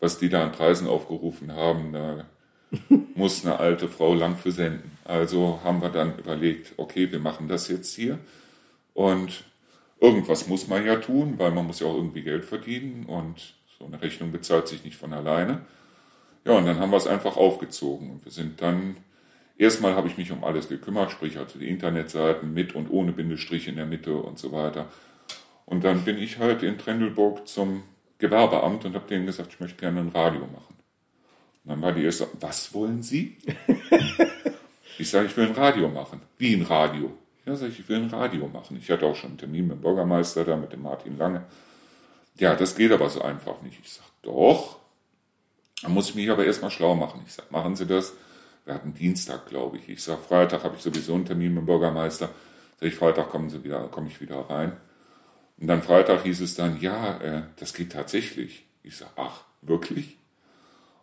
Was die da an Preisen aufgerufen haben, da muss eine alte Frau lang für senden. Also haben wir dann überlegt, okay, wir machen das jetzt hier. Und irgendwas muss man ja tun, weil man muss ja auch irgendwie Geld verdienen und so eine Rechnung bezahlt sich nicht von alleine. Ja, und dann haben wir es einfach aufgezogen. Und wir sind dann, erstmal habe ich mich um alles gekümmert, sprich also die Internetseiten mit und ohne Bindestrich in der Mitte und so weiter. Und dann bin ich halt in Trendelburg zum Gewerbeamt und habe denen gesagt, ich möchte gerne ein Radio machen. Und dann war die erste, was wollen Sie? ich sage, ich will ein Radio machen. Wie ein Radio? Ja, sage ich, ich will ein Radio machen. Ich hatte auch schon einen Termin mit dem Bürgermeister da, mit dem Martin Lange. Ja, das geht aber so einfach nicht. Ich sage, doch. Dann muss ich mich aber erstmal schlau machen. Ich sage, machen Sie das. Wir hatten Dienstag, glaube ich. Ich sage, Freitag habe ich sowieso einen Termin mit dem Bürgermeister. Sag ich, Freitag kommen Sie wieder, komme ich wieder rein. Und dann Freitag hieß es dann, ja, äh, das geht tatsächlich. Ich sage, ach, wirklich?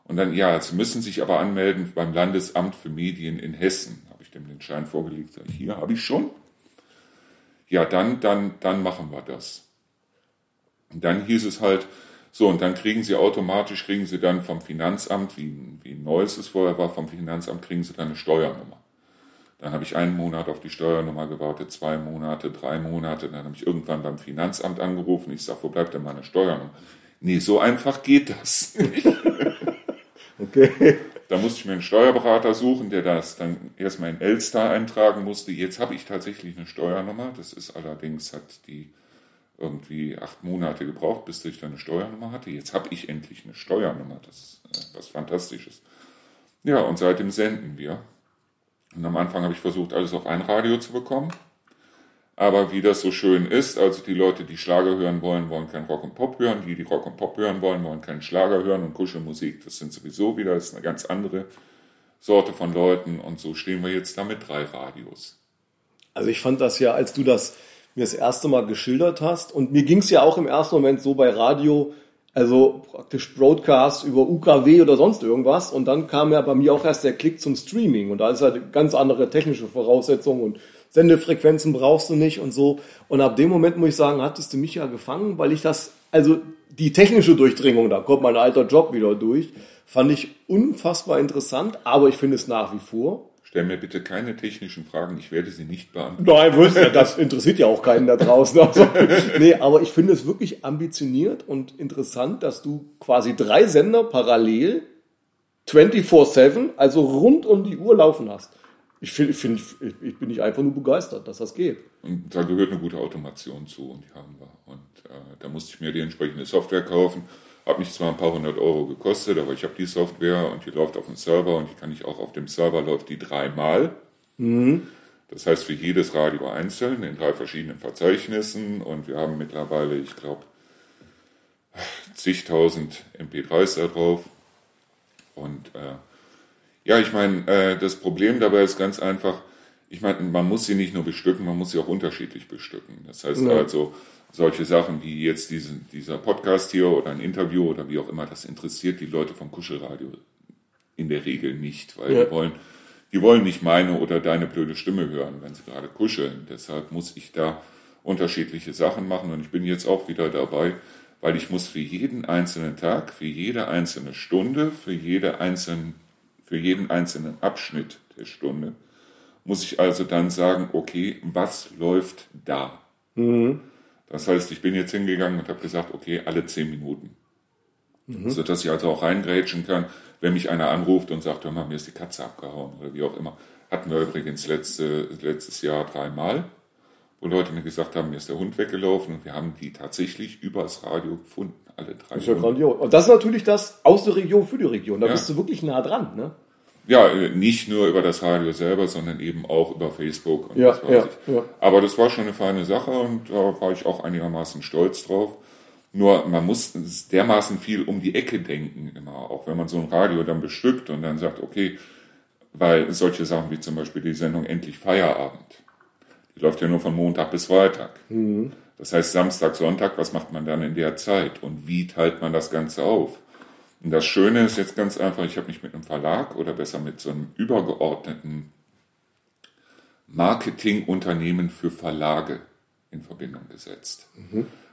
Und dann, ja, Sie müssen sich aber anmelden beim Landesamt für Medien in Hessen. Habe ich dem den Schein vorgelegt, sage ich, hier habe ich schon. Ja, dann, dann, dann machen wir das. Und dann hieß es halt, so, und dann kriegen Sie automatisch, kriegen Sie dann vom Finanzamt, wie, wie neues es vorher war, vom Finanzamt kriegen Sie dann eine Steuernummer. Dann habe ich einen Monat auf die Steuernummer gewartet, zwei Monate, drei Monate. Dann habe ich irgendwann beim Finanzamt angerufen. Ich sage, wo bleibt denn meine Steuernummer? Nee, so einfach geht das nicht. okay. Da musste ich mir einen Steuerberater suchen, der das dann erstmal in Elster eintragen musste. Jetzt habe ich tatsächlich eine Steuernummer. Das ist allerdings, hat die irgendwie acht Monate gebraucht, bis ich dann eine Steuernummer hatte. Jetzt habe ich endlich eine Steuernummer. Das ist äh, was Fantastisches. Ja, und seitdem senden wir. Und am Anfang habe ich versucht, alles auf ein Radio zu bekommen. Aber wie das so schön ist, also die Leute, die Schlager hören wollen, wollen kein Rock und Pop hören. Die, die Rock und Pop hören wollen, wollen keinen Schlager hören und Kuschelmusik. Das sind sowieso wieder, das ist eine ganz andere Sorte von Leuten. Und so stehen wir jetzt da mit drei Radios. Also ich fand das ja, als du das mir das erste Mal geschildert hast, und mir ging es ja auch im ersten Moment so bei Radio, also praktisch Broadcast über UKW oder sonst irgendwas. Und dann kam ja bei mir auch erst der Klick zum Streaming. Und da ist halt ganz andere technische Voraussetzungen und Sendefrequenzen brauchst du nicht und so. Und ab dem Moment muss ich sagen, hattest du mich ja gefangen, weil ich das, also die technische Durchdringung, da kommt mein alter Job wieder durch, fand ich unfassbar interessant, aber ich finde es nach wie vor Stell mir bitte keine technischen Fragen, ich werde sie nicht beantworten. Nein, das interessiert ja auch keinen da draußen. Also, nee, aber ich finde es wirklich ambitioniert und interessant, dass du quasi drei Sender parallel 24-7, also rund um die Uhr laufen hast. Ich, find, find, ich bin nicht einfach nur begeistert, dass das geht. Und da gehört eine gute Automation zu und die haben wir. Und äh, da musste ich mir die entsprechende Software kaufen hat mich zwar ein paar hundert Euro gekostet, aber ich habe die Software und die läuft auf dem Server und die kann ich auch auf dem Server läuft die dreimal. Mhm. Das heißt für jedes Radio einzeln in drei verschiedenen Verzeichnissen und wir haben mittlerweile, ich glaube, zigtausend MP3s da drauf. Und äh, ja, ich meine, äh, das Problem dabei ist ganz einfach, ich meine, man muss sie nicht nur bestücken, man muss sie auch unterschiedlich bestücken. Das heißt ja. also, solche Sachen wie jetzt diesen, dieser Podcast hier oder ein Interview oder wie auch immer, das interessiert die Leute vom Kuschelradio in der Regel nicht, weil ja. die wollen, die wollen nicht meine oder deine blöde Stimme hören, wenn sie gerade kuscheln. Deshalb muss ich da unterschiedliche Sachen machen und ich bin jetzt auch wieder dabei, weil ich muss für jeden einzelnen Tag, für jede einzelne Stunde, für, jede einzelnen, für jeden einzelnen Abschnitt der Stunde, muss ich also dann sagen, okay, was läuft da? Mhm. Das heißt, ich bin jetzt hingegangen und habe gesagt, okay, alle zehn Minuten. Mhm. Sodass ich also auch reingrätschen kann, wenn mich einer anruft und sagt, hör mal, mir ist die Katze abgehauen oder wie auch immer. Hatten wir übrigens letzte, letztes Jahr dreimal, wo Leute mir gesagt haben, mir ist der Hund weggelaufen und wir haben die tatsächlich übers Radio gefunden. alle drei. Das ist ja grandios. Und das ist natürlich das aus der Region für die Region. Da Ja. bist du wirklich nah dran, ne? Ja, nicht nur über das Radio selber, sondern eben auch über Facebook und Ja, was weiß ja, ich. ja. Aber das war schon eine feine Sache und da war ich auch einigermaßen stolz drauf. Nur man muss dermaßen viel um die Ecke denken immer, auch wenn man so ein Radio dann bestückt und dann sagt, okay, weil solche Sachen wie zum Beispiel die Sendung Endlich Feierabend, die läuft ja nur von Montag bis Freitag. Das heißt Samstag, Sonntag, was macht man dann in der Zeit und wie teilt man das Ganze auf? Und das Schöne ist jetzt ganz einfach, ich habe mich mit einem Verlag oder besser mit so einem übergeordneten Marketingunternehmen für Verlage in Verbindung gesetzt.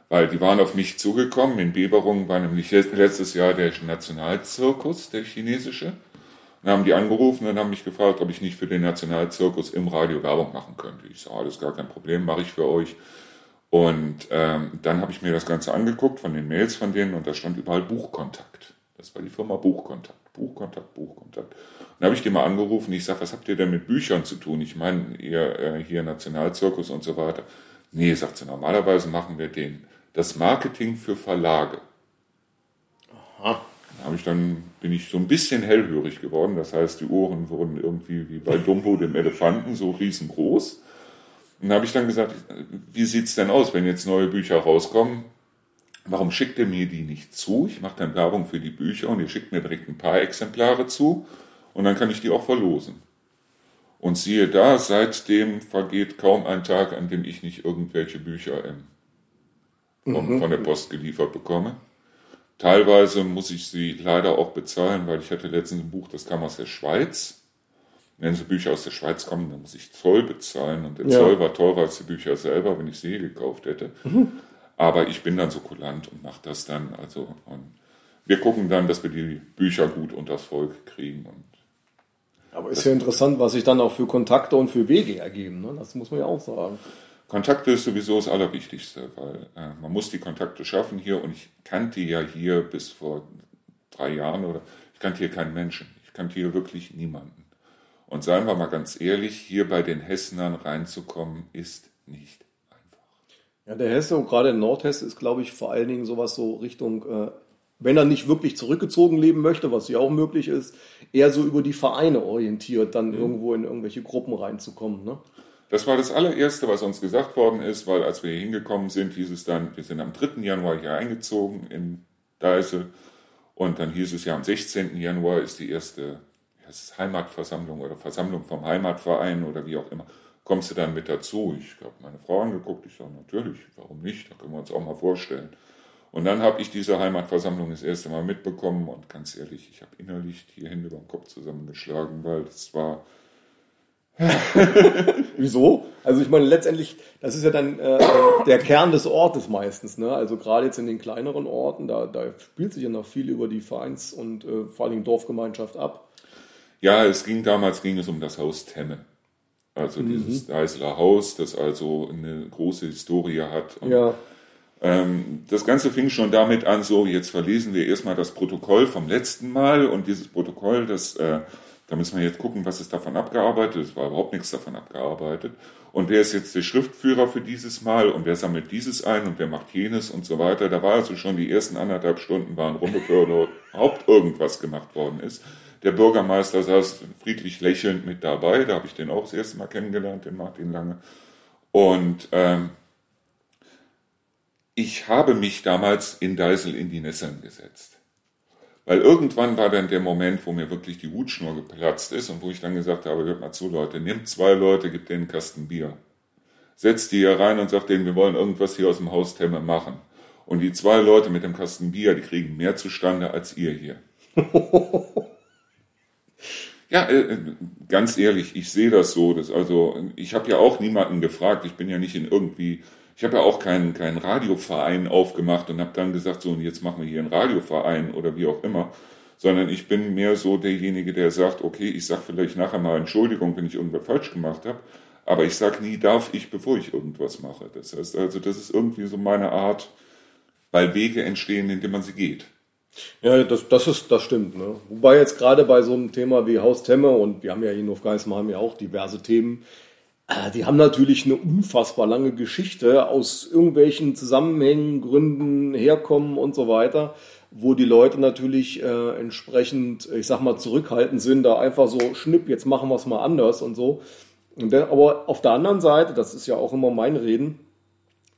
Weil die waren auf mich zugekommen. In Beberung war nämlich letztes Jahr der Nationalzirkus, der chinesische. Dann haben die angerufen und haben mich gefragt, ob ich nicht für den Nationalzirkus im Radio Werbung machen könnte. Ich sage, alles gar kein Problem, mache ich für euch. Und ähm, dann habe ich mir das Ganze angeguckt von den Mails von denen und da stand überall Buchkontakt. Das war die Firma Buchkontakt. Buchkontakt, Buchkontakt. Dann habe ich die mal angerufen. Ich sage, was habt ihr denn mit Büchern zu tun? Ich meine, ihr äh, hier Nationalzirkus und so weiter. Nee, sagt sie, normalerweise machen wir den, das Marketing für Verlage. Aha. Da habe ich dann, bin ich so ein bisschen hellhörig geworden. Das heißt, die Ohren wurden irgendwie wie bei Dumbo, dem Elefanten, so riesengroß. Und da habe ich dann gesagt, wie sieht's denn aus, wenn jetzt neue Bücher rauskommen? Warum schickt ihr mir die nicht zu? Ich mache dann Werbung für die Bücher und ihr schickt mir direkt ein paar Exemplare zu und dann kann ich die auch verlosen. Und siehe da, seitdem vergeht kaum ein Tag, an dem ich nicht irgendwelche Bücher im, von, von der Post geliefert bekomme. Teilweise muss ich sie leider auch bezahlen, weil ich hatte letztens ein Buch, das kam aus der Schweiz. Wenn so Bücher aus der Schweiz kommen, dann muss ich Zoll bezahlen und der Ja. Zoll war teurer als die Bücher selber, wenn ich sie gekauft hätte. Aber ich bin dann so kulant und mache das dann. Also und wir gucken dann, dass wir die Bücher gut unters Volk kriegen und Aber ist ja interessant, was sich dann auch für Kontakte und für Wege ergeben. Ne? Das muss man ja auch sagen. Kontakte ist sowieso das Allerwichtigste, weil äh, man muss die Kontakte schaffen hier und ich kannte ja hier bis vor drei Jahren oder ich kannte hier keinen Menschen. Ich kannte hier wirklich niemanden. Und seien wir mal ganz ehrlich, hier bei den Hessenern reinzukommen, ist nicht. Ja, der Hesse und gerade in Nordhesse ist, glaube ich, vor allen Dingen sowas so Richtung, äh, wenn er nicht wirklich zurückgezogen leben möchte, was ja auch möglich ist, eher so über die Vereine orientiert, dann irgendwo in irgendwelche Gruppen reinzukommen. Ne? Das war das allererste, was uns gesagt worden ist, weil als wir hier hingekommen sind, hieß es dann, wir sind am 3. Januar hier eingezogen in Deisel und dann hieß es ja am 16. Januar ist die erste Heimatversammlung oder Versammlung vom Heimatverein oder wie auch immer. Kommst du dann mit dazu? Ich habe meine Frau angeguckt, ich sage natürlich, warum nicht, da können wir uns auch mal vorstellen. Und dann habe ich diese Heimatversammlung das erste Mal mitbekommen und ganz ehrlich, ich habe innerlich die Hände beim Kopf zusammengeschlagen, weil das war Wieso? Also ich meine, letztendlich, das ist ja dann äh, der Kern des Ortes meistens. Ne? Also gerade jetzt in den kleineren Orten, da, da spielt sich ja noch viel über die Vereins- und äh, vor allen Dingen Dorfgemeinschaft ab. Ja, es ging damals ging es um das Haus Temme. Also dieses Deißler Haus, das also eine große Historie hat. Und, Ja, ähm, das Ganze fing schon damit an, so jetzt verlesen wir erstmal das Protokoll vom letzten Mal und dieses Protokoll, das, äh, da müssen wir jetzt gucken, was ist davon abgearbeitet. Es war überhaupt nichts davon abgearbeitet. Und wer ist jetzt der Schriftführer für dieses Mal und wer sammelt dieses ein und wer macht jenes und so weiter. Da war also schon die ersten anderthalb Stunden waren rum, bevor überhaupt irgendwas gemacht worden ist. Der Bürgermeister saß friedlich lächelnd mit dabei. Da habe ich den auch das erste Mal kennengelernt, den Martin Lange. Und ähm, ich habe mich damals in Deisel in die Nesseln gesetzt. Weil irgendwann war dann der Moment, wo mir wirklich die Hutschnur geplatzt ist und wo ich dann gesagt habe, hört mal zu, Leute, nehmt zwei Leute, gebt denen einen Kasten Bier. Setzt die hier rein und sagt denen, wir wollen irgendwas hier aus dem Haus Temme machen. Und die zwei Leute mit dem Kasten Bier, die kriegen mehr zustande als ihr hier. Ja, äh, ganz ehrlich, ich sehe das so. Dass also, ich habe ja auch niemanden gefragt. Ich bin ja nicht in irgendwie, ich habe ja auch keinen, keinen Radioverein aufgemacht und habe dann gesagt, so, und jetzt machen wir hier einen Radioverein oder wie auch immer. Sondern ich bin mehr so derjenige, der sagt, okay, ich sage vielleicht nachher mal Entschuldigung, wenn ich irgendwas falsch gemacht habe. Aber ich sage nie, darf ich, bevor ich irgendwas mache. Das heißt also, das ist irgendwie so meine Art, weil Wege entstehen, indem man sie geht. Ja das, das, ist, das stimmt. Ne? Wobei jetzt gerade bei so einem Thema wie Haus Temme und wir haben ja hier in Hofgeismar haben ja auch diverse Themen. Ah, die haben natürlich eine unfassbar lange Geschichte aus irgendwelchen Zusammenhängen, Gründen, Herkommen und so weiter, wo die Leute natürlich äh, entsprechend, ich sag mal, zurückhaltend sind, da einfach so, schnipp, jetzt machen wir es mal anders und so. Und dann, aber auf der anderen Seite, das ist ja auch immer mein Reden,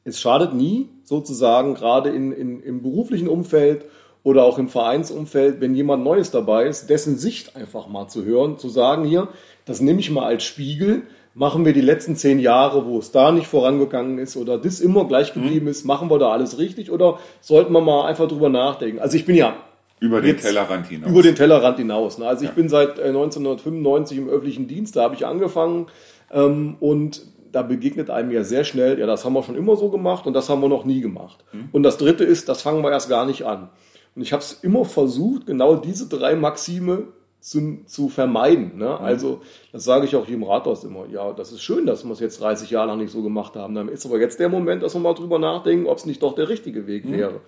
es schadet nie, sozusagen, gerade in, in, im beruflichen Umfeld oder auch im Vereinsumfeld, wenn jemand Neues dabei ist, dessen Sicht einfach mal zu hören, zu sagen, hier, das nehme ich mal als Spiegel, machen wir die letzten zehn Jahre, wo es da nicht vorangegangen ist oder das immer gleich geblieben ist, machen wir da alles richtig oder sollten wir mal einfach drüber nachdenken? Also ich bin ja über den Tellerrand hinaus. Über den Tellerrand hinaus. Ne? Also ja. ich bin seit 1995 äh, im öffentlichen Dienst, da habe ich angefangen ähm, und da begegnet einem ja sehr schnell, ja, das haben wir schon immer so gemacht und das haben wir noch nie gemacht. Mhm. Und das Dritte ist, das fangen wir erst gar nicht an. Und ich habe es immer versucht, genau diese drei Maxime zu, zu vermeiden. Ne? Mhm. Also, das sage ich auch jedem Rathaus immer. Ja, das ist schön, dass wir es jetzt 30 Jahre lang nicht so gemacht haben. Dann ist aber jetzt der Moment, dass wir mal drüber nachdenken, ob es nicht doch der richtige Weg mhm. wäre.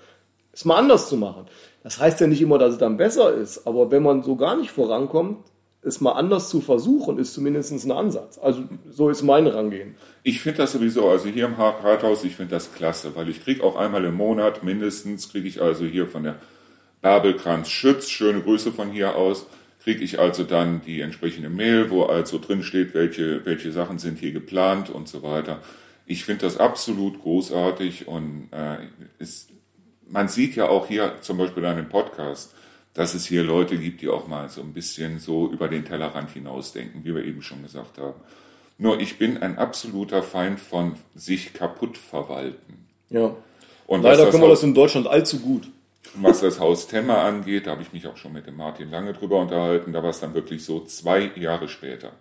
Es mal anders zu machen. Das heißt ja nicht immer, dass es dann besser ist, aber wenn man so gar nicht vorankommt, es mal anders zu versuchen, ist zumindest ein Ansatz. Also so ist mein Rangehen. Ich finde das sowieso, also hier im Rathaus, ich finde das klasse, weil ich kriege auch einmal im Monat mindestens, kriege ich also hier von der Babelkranz Schütz, schöne Grüße von hier aus, kriege ich also dann die entsprechende Mail, wo also drin steht, welche, welche Sachen sind hier geplant und so weiter. Ich finde das absolut großartig und äh, ist, man sieht ja auch hier zum Beispiel an dem Podcast, dass es hier Leute gibt, die auch mal so ein bisschen so über den Tellerrand hinausdenken, wie wir eben schon gesagt haben. Nur ich bin ein absoluter Feind von sich kaputt verwalten. Ja. Und Leider können wir das in Deutschland allzu gut. Was das Haus Temmer angeht, da habe ich mich auch schon mit dem Martin lange drüber unterhalten. Da war es dann wirklich so, zwei Jahre später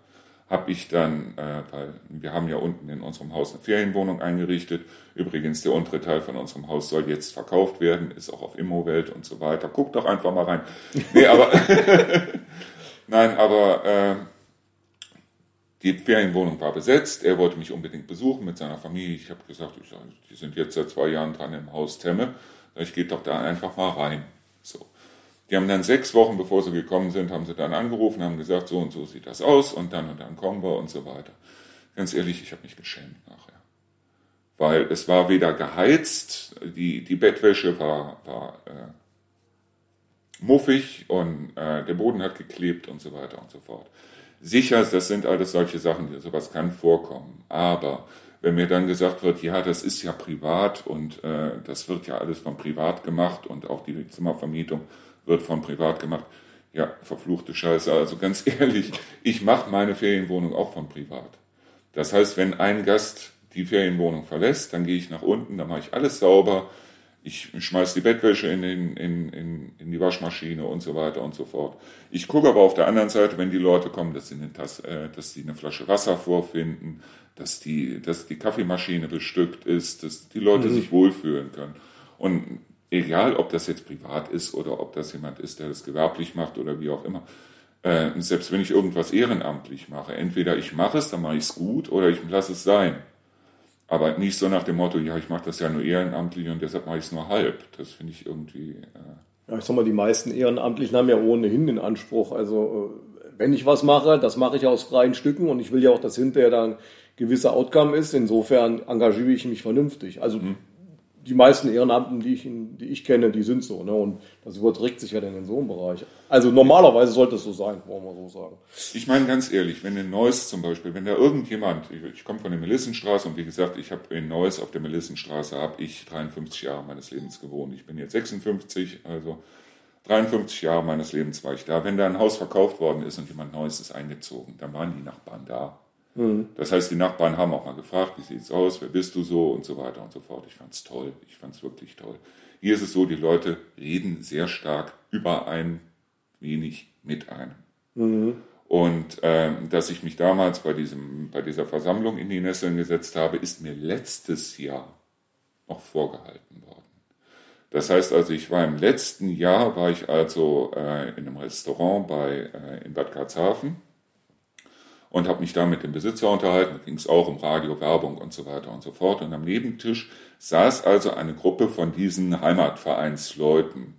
habe ich dann, äh, weil wir haben ja unten in unserem Haus eine Ferienwohnung eingerichtet. Übrigens, der untere Teil von unserem Haus soll jetzt verkauft werden, ist auch auf Immowelt und so weiter. Guckt doch einfach mal rein. Nee, aber, nein, aber äh, die Ferienwohnung war besetzt. Er wollte mich unbedingt besuchen mit seiner Familie. Ich habe gesagt, ich, die sind jetzt seit zwei Jahren dran im Haus Temme. Ich gehe doch da einfach mal rein. So. Die haben dann sechs Wochen, bevor sie gekommen sind, haben sie dann angerufen, haben gesagt, so und so sieht das aus und dann und dann kommen wir und so weiter. Ganz ehrlich, ich habe mich geschämt nachher. Weil es war weder geheizt, die, die Bettwäsche war, war äh, muffig und äh, der Boden hat geklebt und so weiter und so fort. Sicher, das sind alles solche Sachen, sowas kann vorkommen. Aber wenn mir dann gesagt wird, ja, das ist ja privat und äh, das wird ja alles von privat gemacht und auch die Zimmervermietung wird von privat gemacht. Ja, verfluchte Scheiße. Also ganz ehrlich, ich mache meine Ferienwohnung auch von privat. Das heißt, wenn ein Gast die Ferienwohnung verlässt, dann gehe ich nach unten, dann mache ich alles sauber, ich schmeiß die Bettwäsche in, in, in, in die Waschmaschine und so weiter und so fort. Ich gucke aber auf der anderen Seite, wenn die Leute kommen, dass sie eine, Tasse, äh, dass sie eine Flasche Wasser vorfinden, dass die, dass die Kaffeemaschine bestückt ist, dass die Leute mhm. sich wohlfühlen können. Und egal, ob das jetzt privat ist oder ob das jemand ist, der das gewerblich macht oder wie auch immer, äh, selbst wenn ich irgendwas ehrenamtlich mache, entweder ich mache es, dann mache ich es gut oder ich lasse es sein. Aber nicht so nach dem Motto, ja, ich mache das ja nur ehrenamtlich und deshalb mache ich es nur halb. Das finde ich irgendwie. Äh ja, ich sag mal, die meisten Ehrenamtlichen haben ja ohnehin den Anspruch, also äh, wenn ich was mache, das mache ich aus freien Stücken und ich will ja auch, dass hinterher dann gewisser Outcome ist. Insofern engagiere ich mich vernünftig. Also mhm. Die meisten Ehrenamten, die ich, die ich kenne, die sind so. Ne? Und das überträgt sich ja dann in so einem Bereich. Also normalerweise sollte es so sein, wollen wir so sagen. Ich meine ganz ehrlich, wenn in Neuss zum Beispiel, wenn da irgendjemand, ich, ich komme von der Melissenstraße und wie gesagt, ich habe in Neuss auf der Melissenstraße habe ich 53 Jahre meines Lebens gewohnt. Ich bin jetzt 56, also 53 Jahre meines Lebens war ich da. Wenn da ein Haus verkauft worden ist und jemand Neues ist eingezogen, dann waren die Nachbarn da. Mhm. Das heißt, die Nachbarn haben auch mal gefragt, wie sieht's aus, wer bist du so und so weiter und so fort. Ich fand's toll, ich fand's wirklich toll. Hier ist es so, die Leute reden sehr stark über ein wenig mit einem. Mhm. Und ähm, dass ich mich damals bei, diesem, bei dieser Versammlung in die Nesseln gesetzt habe, ist mir letztes Jahr noch vorgehalten worden. Das heißt also, ich war im letzten Jahr, war ich also äh, in einem Restaurant bei, äh, in Bad Karlshafen und habe mich da mit dem Besitzer unterhalten. Da ging es auch um Radio, Werbung und so weiter und so fort. Und am Nebentisch saß also eine Gruppe von diesen Heimatvereinsleuten.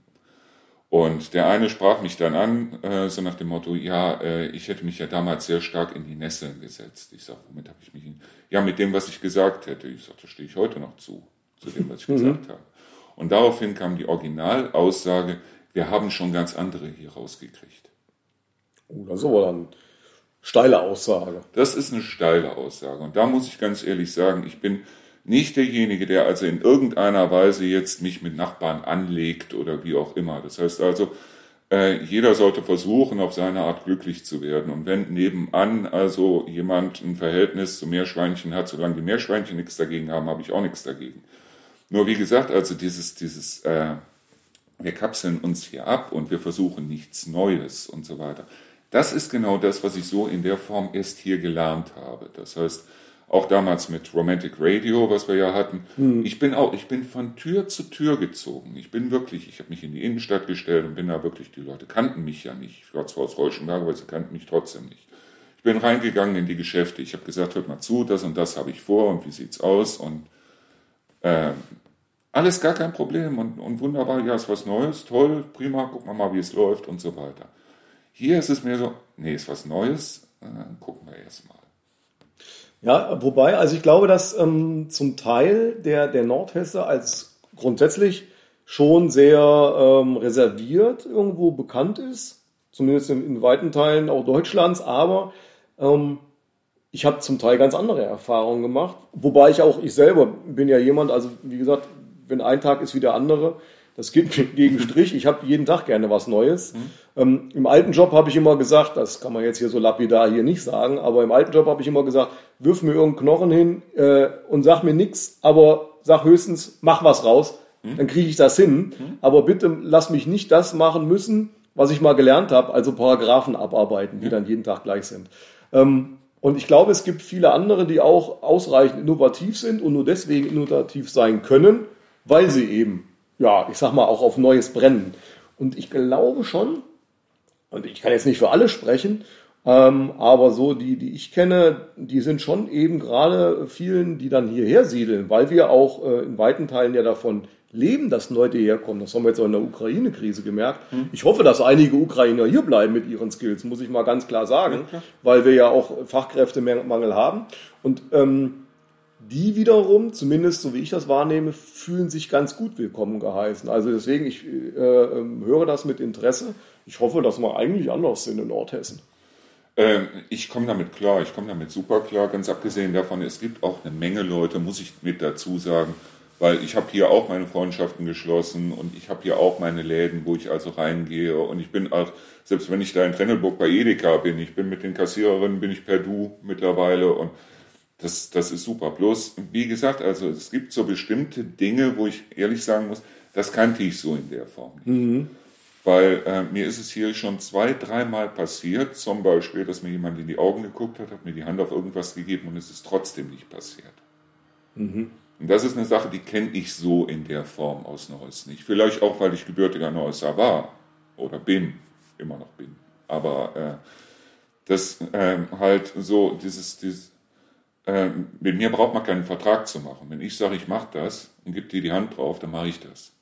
Und der eine sprach mich dann an, äh, so nach dem Motto, ja, äh, ich hätte mich ja damals sehr stark in die Nesseln gesetzt. Ich sage, womit habe ich mich in... Ja, mit dem, was ich gesagt hätte. Ich sage, da stehe ich heute noch zu, zu dem, was ich mhm. gesagt habe. Und daraufhin kam die Originalaussage, wir haben schon ganz andere hier rausgekriegt. Oh, das ist aber dann steile Aussage. Das ist eine steile Aussage. Und da muss ich ganz ehrlich sagen, ich bin nicht derjenige, der also in irgendeiner Weise jetzt mich mit Nachbarn anlegt oder wie auch immer. Das heißt also, äh, jeder sollte versuchen, auf seine Art glücklich zu werden. Und wenn nebenan also jemand ein Verhältnis zu Meerschweinchen hat, solange die Meerschweinchen nichts dagegen haben, habe ich auch nichts dagegen. Nur wie gesagt, also dieses, dieses, äh, wir kapseln uns hier ab und wir versuchen nichts Neues und so weiter. Das ist genau das, was ich so in der Form erst hier gelernt habe. Das heißt, auch damals mit Romantic Radio, was wir ja hatten. Hm. Ich bin auch, ich bin von Tür zu Tür gezogen. Ich bin wirklich, ich habe mich in die Innenstadt gestellt und bin da wirklich, die Leute kannten mich ja nicht. Ich war zwar aus Reuschenberg, aber sie kannten mich trotzdem nicht. Ich bin reingegangen in die Geschäfte. Ich habe gesagt, hört mal zu, das und das habe ich vor und wie sieht's aus und äh, alles gar kein Problem und, und wunderbar, ja, ist was Neues, toll, prima, gucken wir mal, wie es läuft und so weiter. Hier ist es mir so, nee, ist was Neues, äh, gucken wir erst mal. Ja, wobei, also ich glaube, dass ähm, zum Teil der, der Nordhesse als grundsätzlich schon sehr ähm, reserviert irgendwo bekannt ist, zumindest in, in weiten Teilen auch Deutschlands, aber ähm, ich habe zum Teil ganz andere Erfahrungen gemacht, wobei ich auch, ich selber bin ja jemand, also wie gesagt, wenn ein Tag ist wie der andere, das geht mir gegen Strich. Ich habe jeden Tag gerne was Neues. Mhm. Ähm, Im alten Job habe ich immer gesagt, das kann man jetzt hier so lapidar hier nicht sagen, aber im alten Job habe ich immer gesagt, wirf mir irgendeinen Knochen hin äh, und sag mir nichts, aber sag höchstens, mach was raus, mhm. dann kriege ich das hin. Mhm. Aber bitte lass mich nicht das machen müssen, was ich mal gelernt habe, also Paragraphen abarbeiten, die dann jeden Tag gleich sind. Ähm, und ich glaube, es gibt viele andere, die auch ausreichend innovativ sind und nur deswegen innovativ sein können, weil sie eben ja, ich sag mal, auch auf Neues brennen. Und ich glaube schon, und ich kann jetzt nicht für alle sprechen, ähm, aber so die, die ich kenne, die sind schon eben gerade vielen, die dann hierher siedeln, weil wir auch äh, in weiten Teilen ja davon leben, dass Leute herkommen. Das haben wir jetzt auch in der Ukraine-Krise gemerkt. Hm. Ich hoffe, dass einige Ukrainer hier bleiben mit ihren Skills, muss ich mal ganz klar sagen, ja, weil wir ja auch Fachkräftemangel haben. Und ähm, die wiederum, zumindest so wie ich das wahrnehme, fühlen sich ganz gut willkommen geheißen. Also deswegen, ich äh, ähm, höre das mit Interesse. Ich hoffe, dass wir eigentlich anders sind in Nordhessen. Ähm, ich komme damit klar, ich komme damit super klar. Ganz abgesehen davon, es gibt auch eine Menge Leute, muss ich mit dazu sagen, weil ich habe hier auch meine Freundschaften geschlossen und ich habe hier auch meine Läden, wo ich also reingehe und ich bin auch, selbst wenn ich da in Trennelburg bei Edeka bin, ich bin mit den Kassiererinnen, bin ich per Du mittlerweile und das, das ist super. Bloß, wie gesagt, also es gibt so bestimmte Dinge, wo ich ehrlich sagen muss, das kannte ich so in der Form nicht. Mhm. Weil äh, mir ist es hier schon zwei, dreimal passiert, zum Beispiel, dass mir jemand in die Augen geguckt hat, hat mir die Hand auf irgendwas gegeben und es ist trotzdem nicht passiert. Mhm. Und das ist eine Sache, die kenne ich so in der Form aus Neuss nicht. Vielleicht auch, weil ich gebürtiger Neusser war oder bin, immer noch bin. Aber äh, das äh, halt so, dieses, dieses ähm, mit mir braucht man keinen Vertrag zu machen. Wenn ich sage, ich mache das und gebe dir die Hand drauf, dann mache ich das.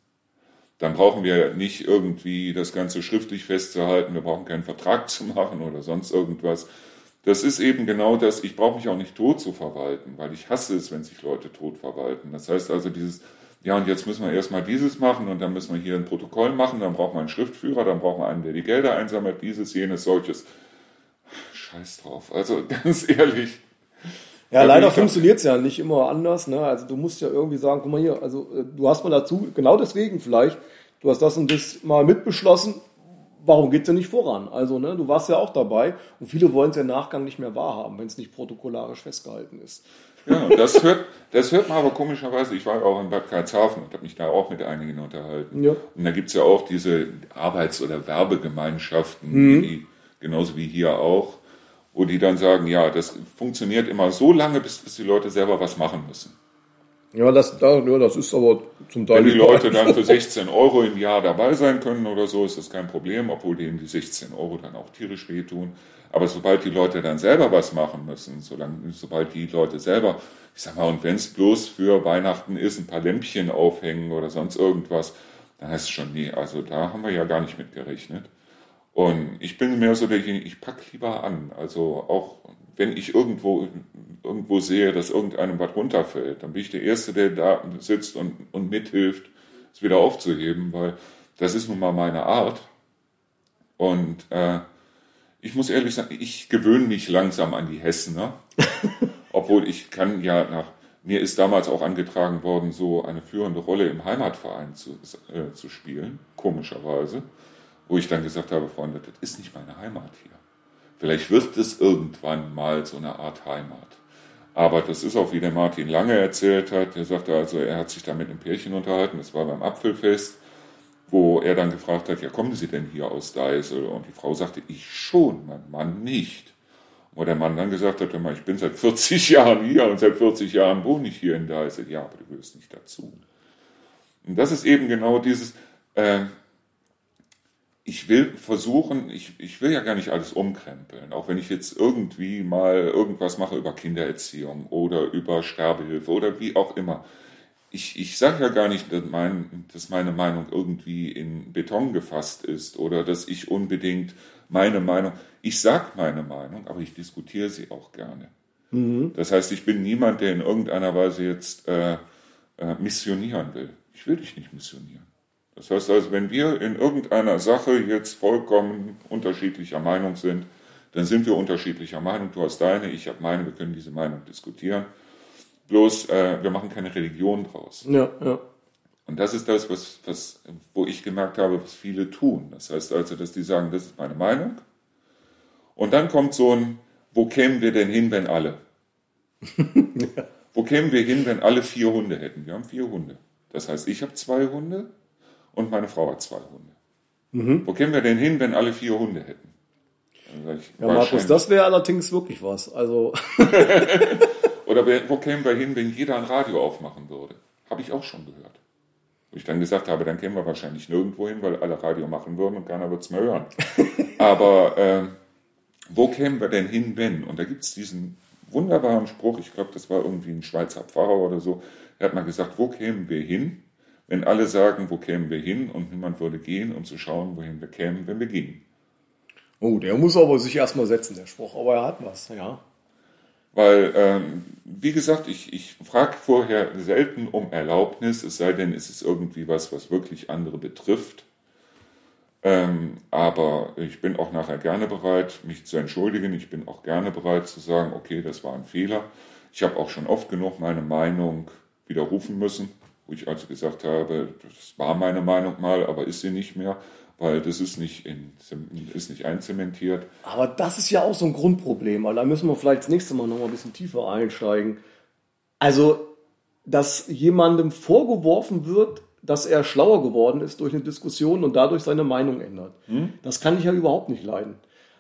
Dann brauchen wir nicht irgendwie das Ganze schriftlich festzuhalten, wir brauchen keinen Vertrag zu machen oder sonst irgendwas. Das ist eben genau das, ich brauche mich auch nicht tot zu verwalten, weil ich hasse es, wenn sich Leute tot verwalten. Das heißt also dieses, ja und jetzt müssen wir erstmal dieses machen und dann müssen wir hier ein Protokoll machen, dann brauchen wir einen Schriftführer, dann brauchen wir einen, der die Gelder einsammelt, dieses, jenes, solches. Scheiß drauf. Also ganz ehrlich, ja, leider funktioniert es ja nicht immer anders. Ne? Also du musst ja irgendwie sagen, guck mal hier, also äh, du hast mal dazu, genau deswegen vielleicht, du hast das und das mal mitbeschlossen, warum geht es denn nicht voran? Also, ne, du warst ja auch dabei und viele wollen es ja im Nachgang nicht mehr wahrhaben, wenn es nicht protokollarisch festgehalten ist. Ja, das hört, das hört man aber komischerweise. Ich war auch in Bad Karlshafen und habe mich da auch mit einigen unterhalten. Ja. Und da gibt es ja auch diese Arbeits- oder Werbegemeinschaften, mhm. die, genauso wie hier auch wo die dann sagen, ja, das funktioniert immer so lange, bis, bis die Leute selber was machen müssen. Ja, das, ja, das ist aber zum Teil. Wenn die Leute dann für 16 Euro im Jahr dabei sein können oder so, ist das kein Problem, obwohl denen die 16 Euro dann auch tierisch wehtun. Aber sobald die Leute dann selber was machen müssen, solange, sobald die Leute selber, ich sag mal, und wenn es bloß für Weihnachten ist, ein paar Lämpchen aufhängen oder sonst irgendwas, dann heißt es schon, nee, also da haben wir ja gar nicht mit gerechnet. Und ich bin mehr so derjenige, ich packe lieber an. Also auch wenn ich irgendwo, irgendwo sehe, dass irgendeinem was runterfällt, dann bin ich der Erste, der da sitzt und, und mithilft, es wieder aufzuheben, weil das ist nun mal meine Art. Und äh, ich muss ehrlich sagen, ich gewöhne mich langsam an die Hessener. Obwohl ich kann ja nach, mir ist damals auch angetragen worden, so eine führende Rolle im Heimatverein zu, äh, zu spielen, komischerweise, wo ich dann gesagt habe, Freunde, das ist nicht meine Heimat hier. Vielleicht wird es irgendwann mal so eine Art Heimat. Aber das ist auch, wie der Martin Lange erzählt hat. Er sagte also, er hat sich da mit einem Pärchen unterhalten, das war beim Apfelfest, wo er dann gefragt hat, ja, kommen Sie denn hier aus Deisel? Und die Frau sagte, ich schon, mein Mann nicht. Wo der Mann dann gesagt hat, ich bin seit 40 Jahren hier und seit 40 Jahren wohne ich hier in Deisel. Ja, aber du gehörst nicht dazu. Und das ist eben genau dieses, äh, ich will versuchen, ich, ich will ja gar nicht alles umkrempeln, auch wenn ich jetzt irgendwie mal irgendwas mache über Kindererziehung oder über Sterbehilfe oder wie auch immer. Ich, ich sage ja gar nicht, dass, mein, dass meine Meinung irgendwie in Beton gefasst ist oder dass ich unbedingt meine Meinung, ich sage meine Meinung, aber ich diskutiere sie auch gerne. Mhm. Das heißt, ich bin niemand, der in irgendeiner Weise jetzt äh, äh, missionieren will. Ich will dich nicht missionieren. Das heißt also, wenn wir in irgendeiner Sache jetzt vollkommen unterschiedlicher Meinung sind, dann sind wir unterschiedlicher Meinung. Du hast deine, ich habe meine, wir können diese Meinung diskutieren. Bloß, äh, wir machen keine Religion draus. Ja, ja. Und das ist das, was, was, wo ich gemerkt habe, was viele tun. Das heißt also, dass die sagen, das ist meine Meinung. Und dann kommt so ein, wo kämen wir denn hin, wenn alle? ja. Wo kämen wir hin, wenn alle vier Hunde hätten? Wir haben vier Hunde. Das heißt, ich habe zwei Hunde, und meine Frau hat zwei Hunde. Mhm. Wo kämen wir denn hin, wenn alle vier Hunde hätten? Ich, ja, Markus, das wäre allerdings wirklich was. Also Oder wo kämen wir hin, wenn jeder ein Radio aufmachen würde? Habe ich auch schon gehört. Wo ich dann gesagt habe, dann kämen wir wahrscheinlich nirgendwo hin, weil alle Radio machen würden und keiner wird es mehr hören. Aber äh, wo kämen wir denn hin, wenn? Und da gibt es diesen wunderbaren Spruch, ich glaube, das war irgendwie ein Schweizer Pfarrer oder so, der hat mal gesagt, wo kämen wir hin, wenn alle sagen, wo kämen wir hin und niemand würde gehen, um zu schauen, wohin wir kämen, wenn wir gingen. Oh, der muss aber sich erstmal setzen, der Spruch, aber er hat was, ja. Weil, ähm, wie gesagt, ich, ich frage vorher selten um Erlaubnis, es sei denn, es ist irgendwie was, was wirklich andere betrifft. Ähm, aber ich bin auch nachher gerne bereit, mich zu entschuldigen. Ich bin auch gerne bereit zu sagen, okay, das war ein Fehler. Ich habe auch schon oft genug meine Meinung widerrufen müssen wo ich also gesagt habe, das war meine Meinung mal, aber ist sie nicht mehr, weil das ist nicht, in, ist nicht einzementiert. Aber das ist ja auch so ein Grundproblem, weil da müssen wir vielleicht das nächste Mal noch mal ein bisschen tiefer einsteigen. Also, dass jemandem vorgeworfen wird, dass er schlauer geworden ist durch eine Diskussion und dadurch seine Meinung ändert. Hm? Das kann ich ja überhaupt nicht leiden.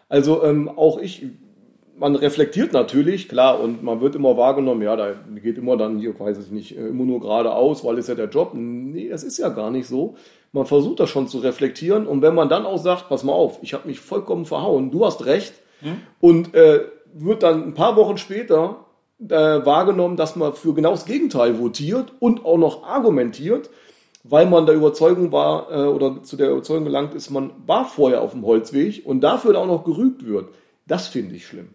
Also ähm, auch ich man reflektiert natürlich, klar, und man wird immer wahrgenommen, ja, da geht immer dann hier, weiß ich nicht, immer nur geradeaus, weil es ja der Job. Nee, das ist ja gar nicht so. Man versucht das schon zu reflektieren und wenn man dann auch sagt, pass mal auf, ich habe mich vollkommen verhauen, du hast recht, hm? und äh, wird dann ein paar Wochen später äh, wahrgenommen, dass man für genau das Gegenteil votiert und auch noch argumentiert, weil man der Überzeugung war äh, oder zu der Überzeugung gelangt ist, man war vorher auf dem Holzweg und dafür auch noch gerügt wird. Das finde ich schlimm.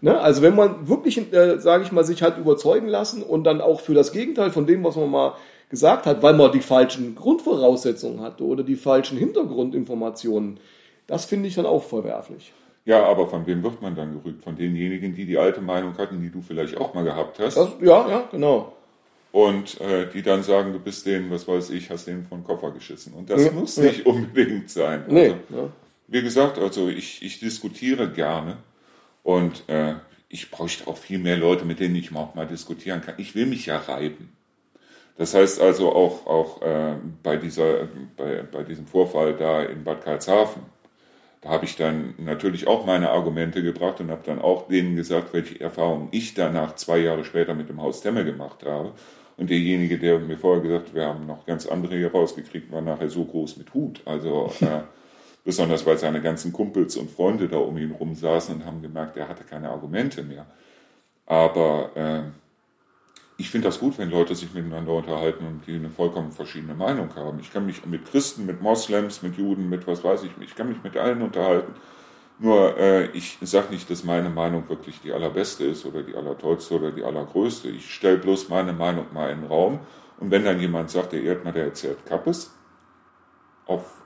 Ne? Also wenn man wirklich, äh, sage ich mal, sich hat überzeugen lassen und dann auch für das Gegenteil von dem, was man mal gesagt hat, weil man die falschen Grundvoraussetzungen hatte oder die falschen Hintergrundinformationen, das finde ich dann auch verwerflich. Ja, aber von wem wird man dann gerügt? Von denjenigen, die die alte Meinung hatten, die du vielleicht auch mal gehabt hast? Das, ja, ja, genau. Und äh, die dann sagen, du bist denen, was weiß ich, hast denen von Koffer geschissen. Und das ja, muss ja. nicht unbedingt sein. Nee, also, ja. Wie gesagt, also ich, ich diskutiere gerne und äh, ich bräuchte auch viel mehr Leute, mit denen ich auch mal diskutieren kann. Ich will mich ja reiben. Das heißt also auch, auch äh, bei, dieser, bei, bei diesem Vorfall da in Bad Karlshafen, da habe ich dann natürlich auch meine Argumente gebracht und habe dann auch denen gesagt, welche Erfahrungen ich danach zwei Jahre später mit dem Haus Temme gemacht habe. Und derjenige, der mir vorher gesagt hat, wir haben noch ganz andere hier rausgekriegt, war nachher so groß mit Hut. Also äh, Besonders weil seine ganzen Kumpels und Freunde da um ihn rum saßen und haben gemerkt, er hatte keine Argumente mehr. Aber äh, ich finde das gut, wenn Leute sich miteinander unterhalten und die eine vollkommen verschiedene Meinung haben. Ich kann mich mit Christen, mit Moslems, mit Juden, mit was weiß ich, ich kann mich mit allen unterhalten. Nur äh, ich sage nicht, dass meine Meinung wirklich die allerbeste ist oder die allertollste oder die allergrößte. Ich stelle bloß meine Meinung mal in den Raum. Und wenn dann jemand sagt, der Erdmann, der erzählt Kappes, auf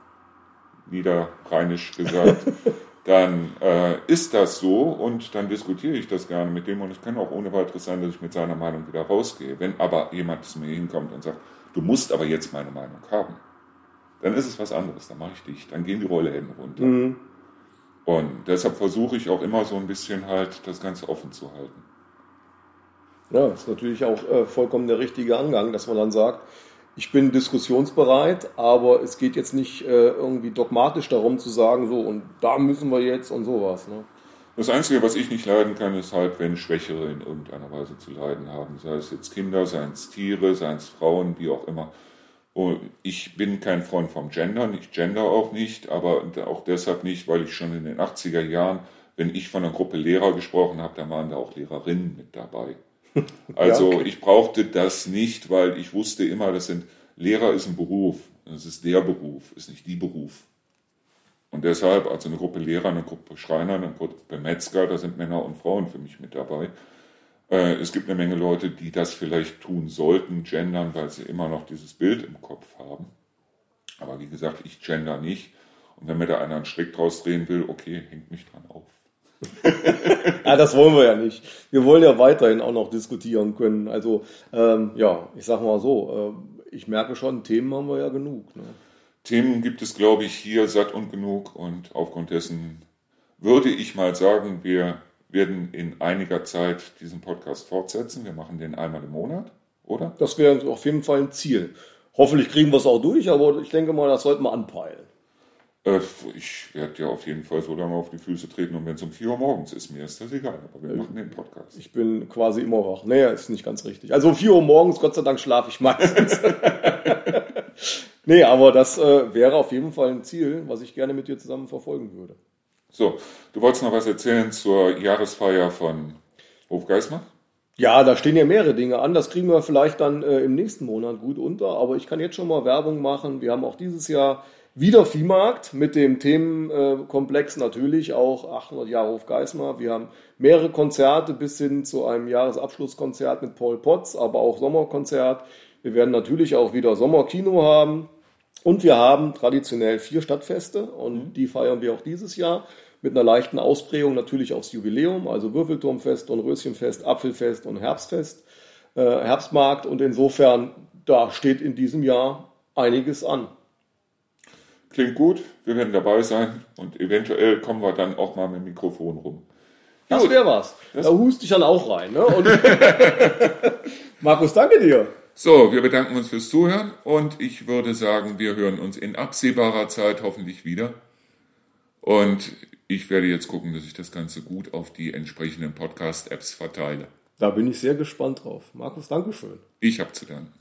niederrheinisch gesagt, dann äh, ist das so und dann diskutiere ich das gerne mit dem und es kann auch ohne weiteres sein, dass ich mit seiner Meinung wieder rausgehe. Wenn aber jemand zu mir hinkommt und sagt, du musst aber jetzt meine Meinung haben, dann ist es was anderes, dann mache ich dich, dann gehen die Rollläden runter. Mhm. Und deshalb versuche ich auch immer so ein bisschen halt das Ganze offen zu halten. Ja, ist natürlich auch äh, vollkommen der richtige Angang, dass man dann sagt, ich bin diskussionsbereit, aber es geht jetzt nicht äh, irgendwie dogmatisch darum zu sagen, so und da müssen wir jetzt und sowas. Ne? Das Einzige, was ich nicht leiden kann, ist halt, wenn Schwächere in irgendeiner Weise zu leiden haben. Sei es jetzt Kinder, seien es Tiere, seien es Frauen, wie auch immer. Und ich bin kein Freund vom Gendern, ich gender auch nicht, aber auch deshalb nicht, weil ich schon in den 80er Jahren, wenn ich von einer Gruppe Lehrer gesprochen habe, da waren da auch Lehrerinnen mit dabei. Also ja, okay. ich brauchte das nicht, weil ich wusste immer, das sind Lehrer ist ein Beruf. Das ist der Beruf, ist nicht die Beruf. Und deshalb, also eine Gruppe Lehrer, eine Gruppe Schreiner, eine Gruppe Metzger, da sind Männer und Frauen für mich mit dabei. Äh, es gibt eine Menge Leute, die das vielleicht tun sollten, gendern, weil sie immer noch dieses Bild im Kopf haben. Aber wie gesagt, ich gender nicht. Und wenn mir da einer einen Strick draus drehen will, okay, hängt mich dran auf ja, das wollen wir ja nicht. Wir wollen ja weiterhin auch noch diskutieren können. Also, ähm, ja, ich sag mal so, äh, ich merke schon, Themen haben wir ja genug. Ne? Themen gibt es, glaube ich, hier satt und genug. Und aufgrund dessen würde ich mal sagen, wir werden in einiger Zeit diesen Podcast fortsetzen. Wir machen den einmal im Monat, oder? Das wäre auf jeden Fall ein Ziel. Hoffentlich kriegen wir es auch durch, aber ich denke mal, das sollten wir anpeilen. Äh, ich werde ja auf jeden Fall so lange auf die Füße treten und wenn es um 4 Uhr morgens ist, mir ist das egal, aber wir machen den Podcast. Ich bin quasi immer wach. Naja, ist nicht ganz richtig. Also um 4 Uhr morgens, Gott sei Dank, schlafe ich meistens. nee, aber das äh, wäre auf jeden Fall ein Ziel, was ich gerne mit dir zusammen verfolgen würde. So, du wolltest noch was erzählen zur Jahresfeier von Hofgeismar? Ja, da stehen ja mehrere Dinge an. Das kriegen wir vielleicht dann äh, im nächsten Monat gut unter. Aber ich kann jetzt schon mal Werbung machen. Wir haben auch dieses Jahr wieder Viehmarkt mit dem Themenkomplex natürlich auch 800 Jahre auf Geismar. Wir haben mehrere Konzerte bis hin zu einem Jahresabschlusskonzert mit Paul Potts, aber auch Sommerkonzert. Wir werden natürlich auch wieder Sommerkino haben. Und wir haben traditionell vier Stadtfeste und mhm. die feiern wir auch dieses Jahr mit einer leichten Ausprägung natürlich aufs Jubiläum, also Würfelturmfest und Röschenfest, Apfelfest und Herbstfest, äh, Herbstmarkt. Und insofern, da steht in diesem Jahr einiges an. Klingt gut, wir werden dabei sein und eventuell kommen wir dann auch mal mit dem Mikrofon rum. Das wäre was. Das da hust ich dann auch rein. Ne? Markus, danke dir. So, wir bedanken uns fürs Zuhören und ich würde sagen, wir hören uns in absehbarer Zeit hoffentlich wieder. Und ich werde jetzt gucken, dass ich das Ganze gut auf die entsprechenden Podcast-Apps verteile. Da bin ich sehr gespannt drauf. Markus, Dankeschön. Ich habe zu danken.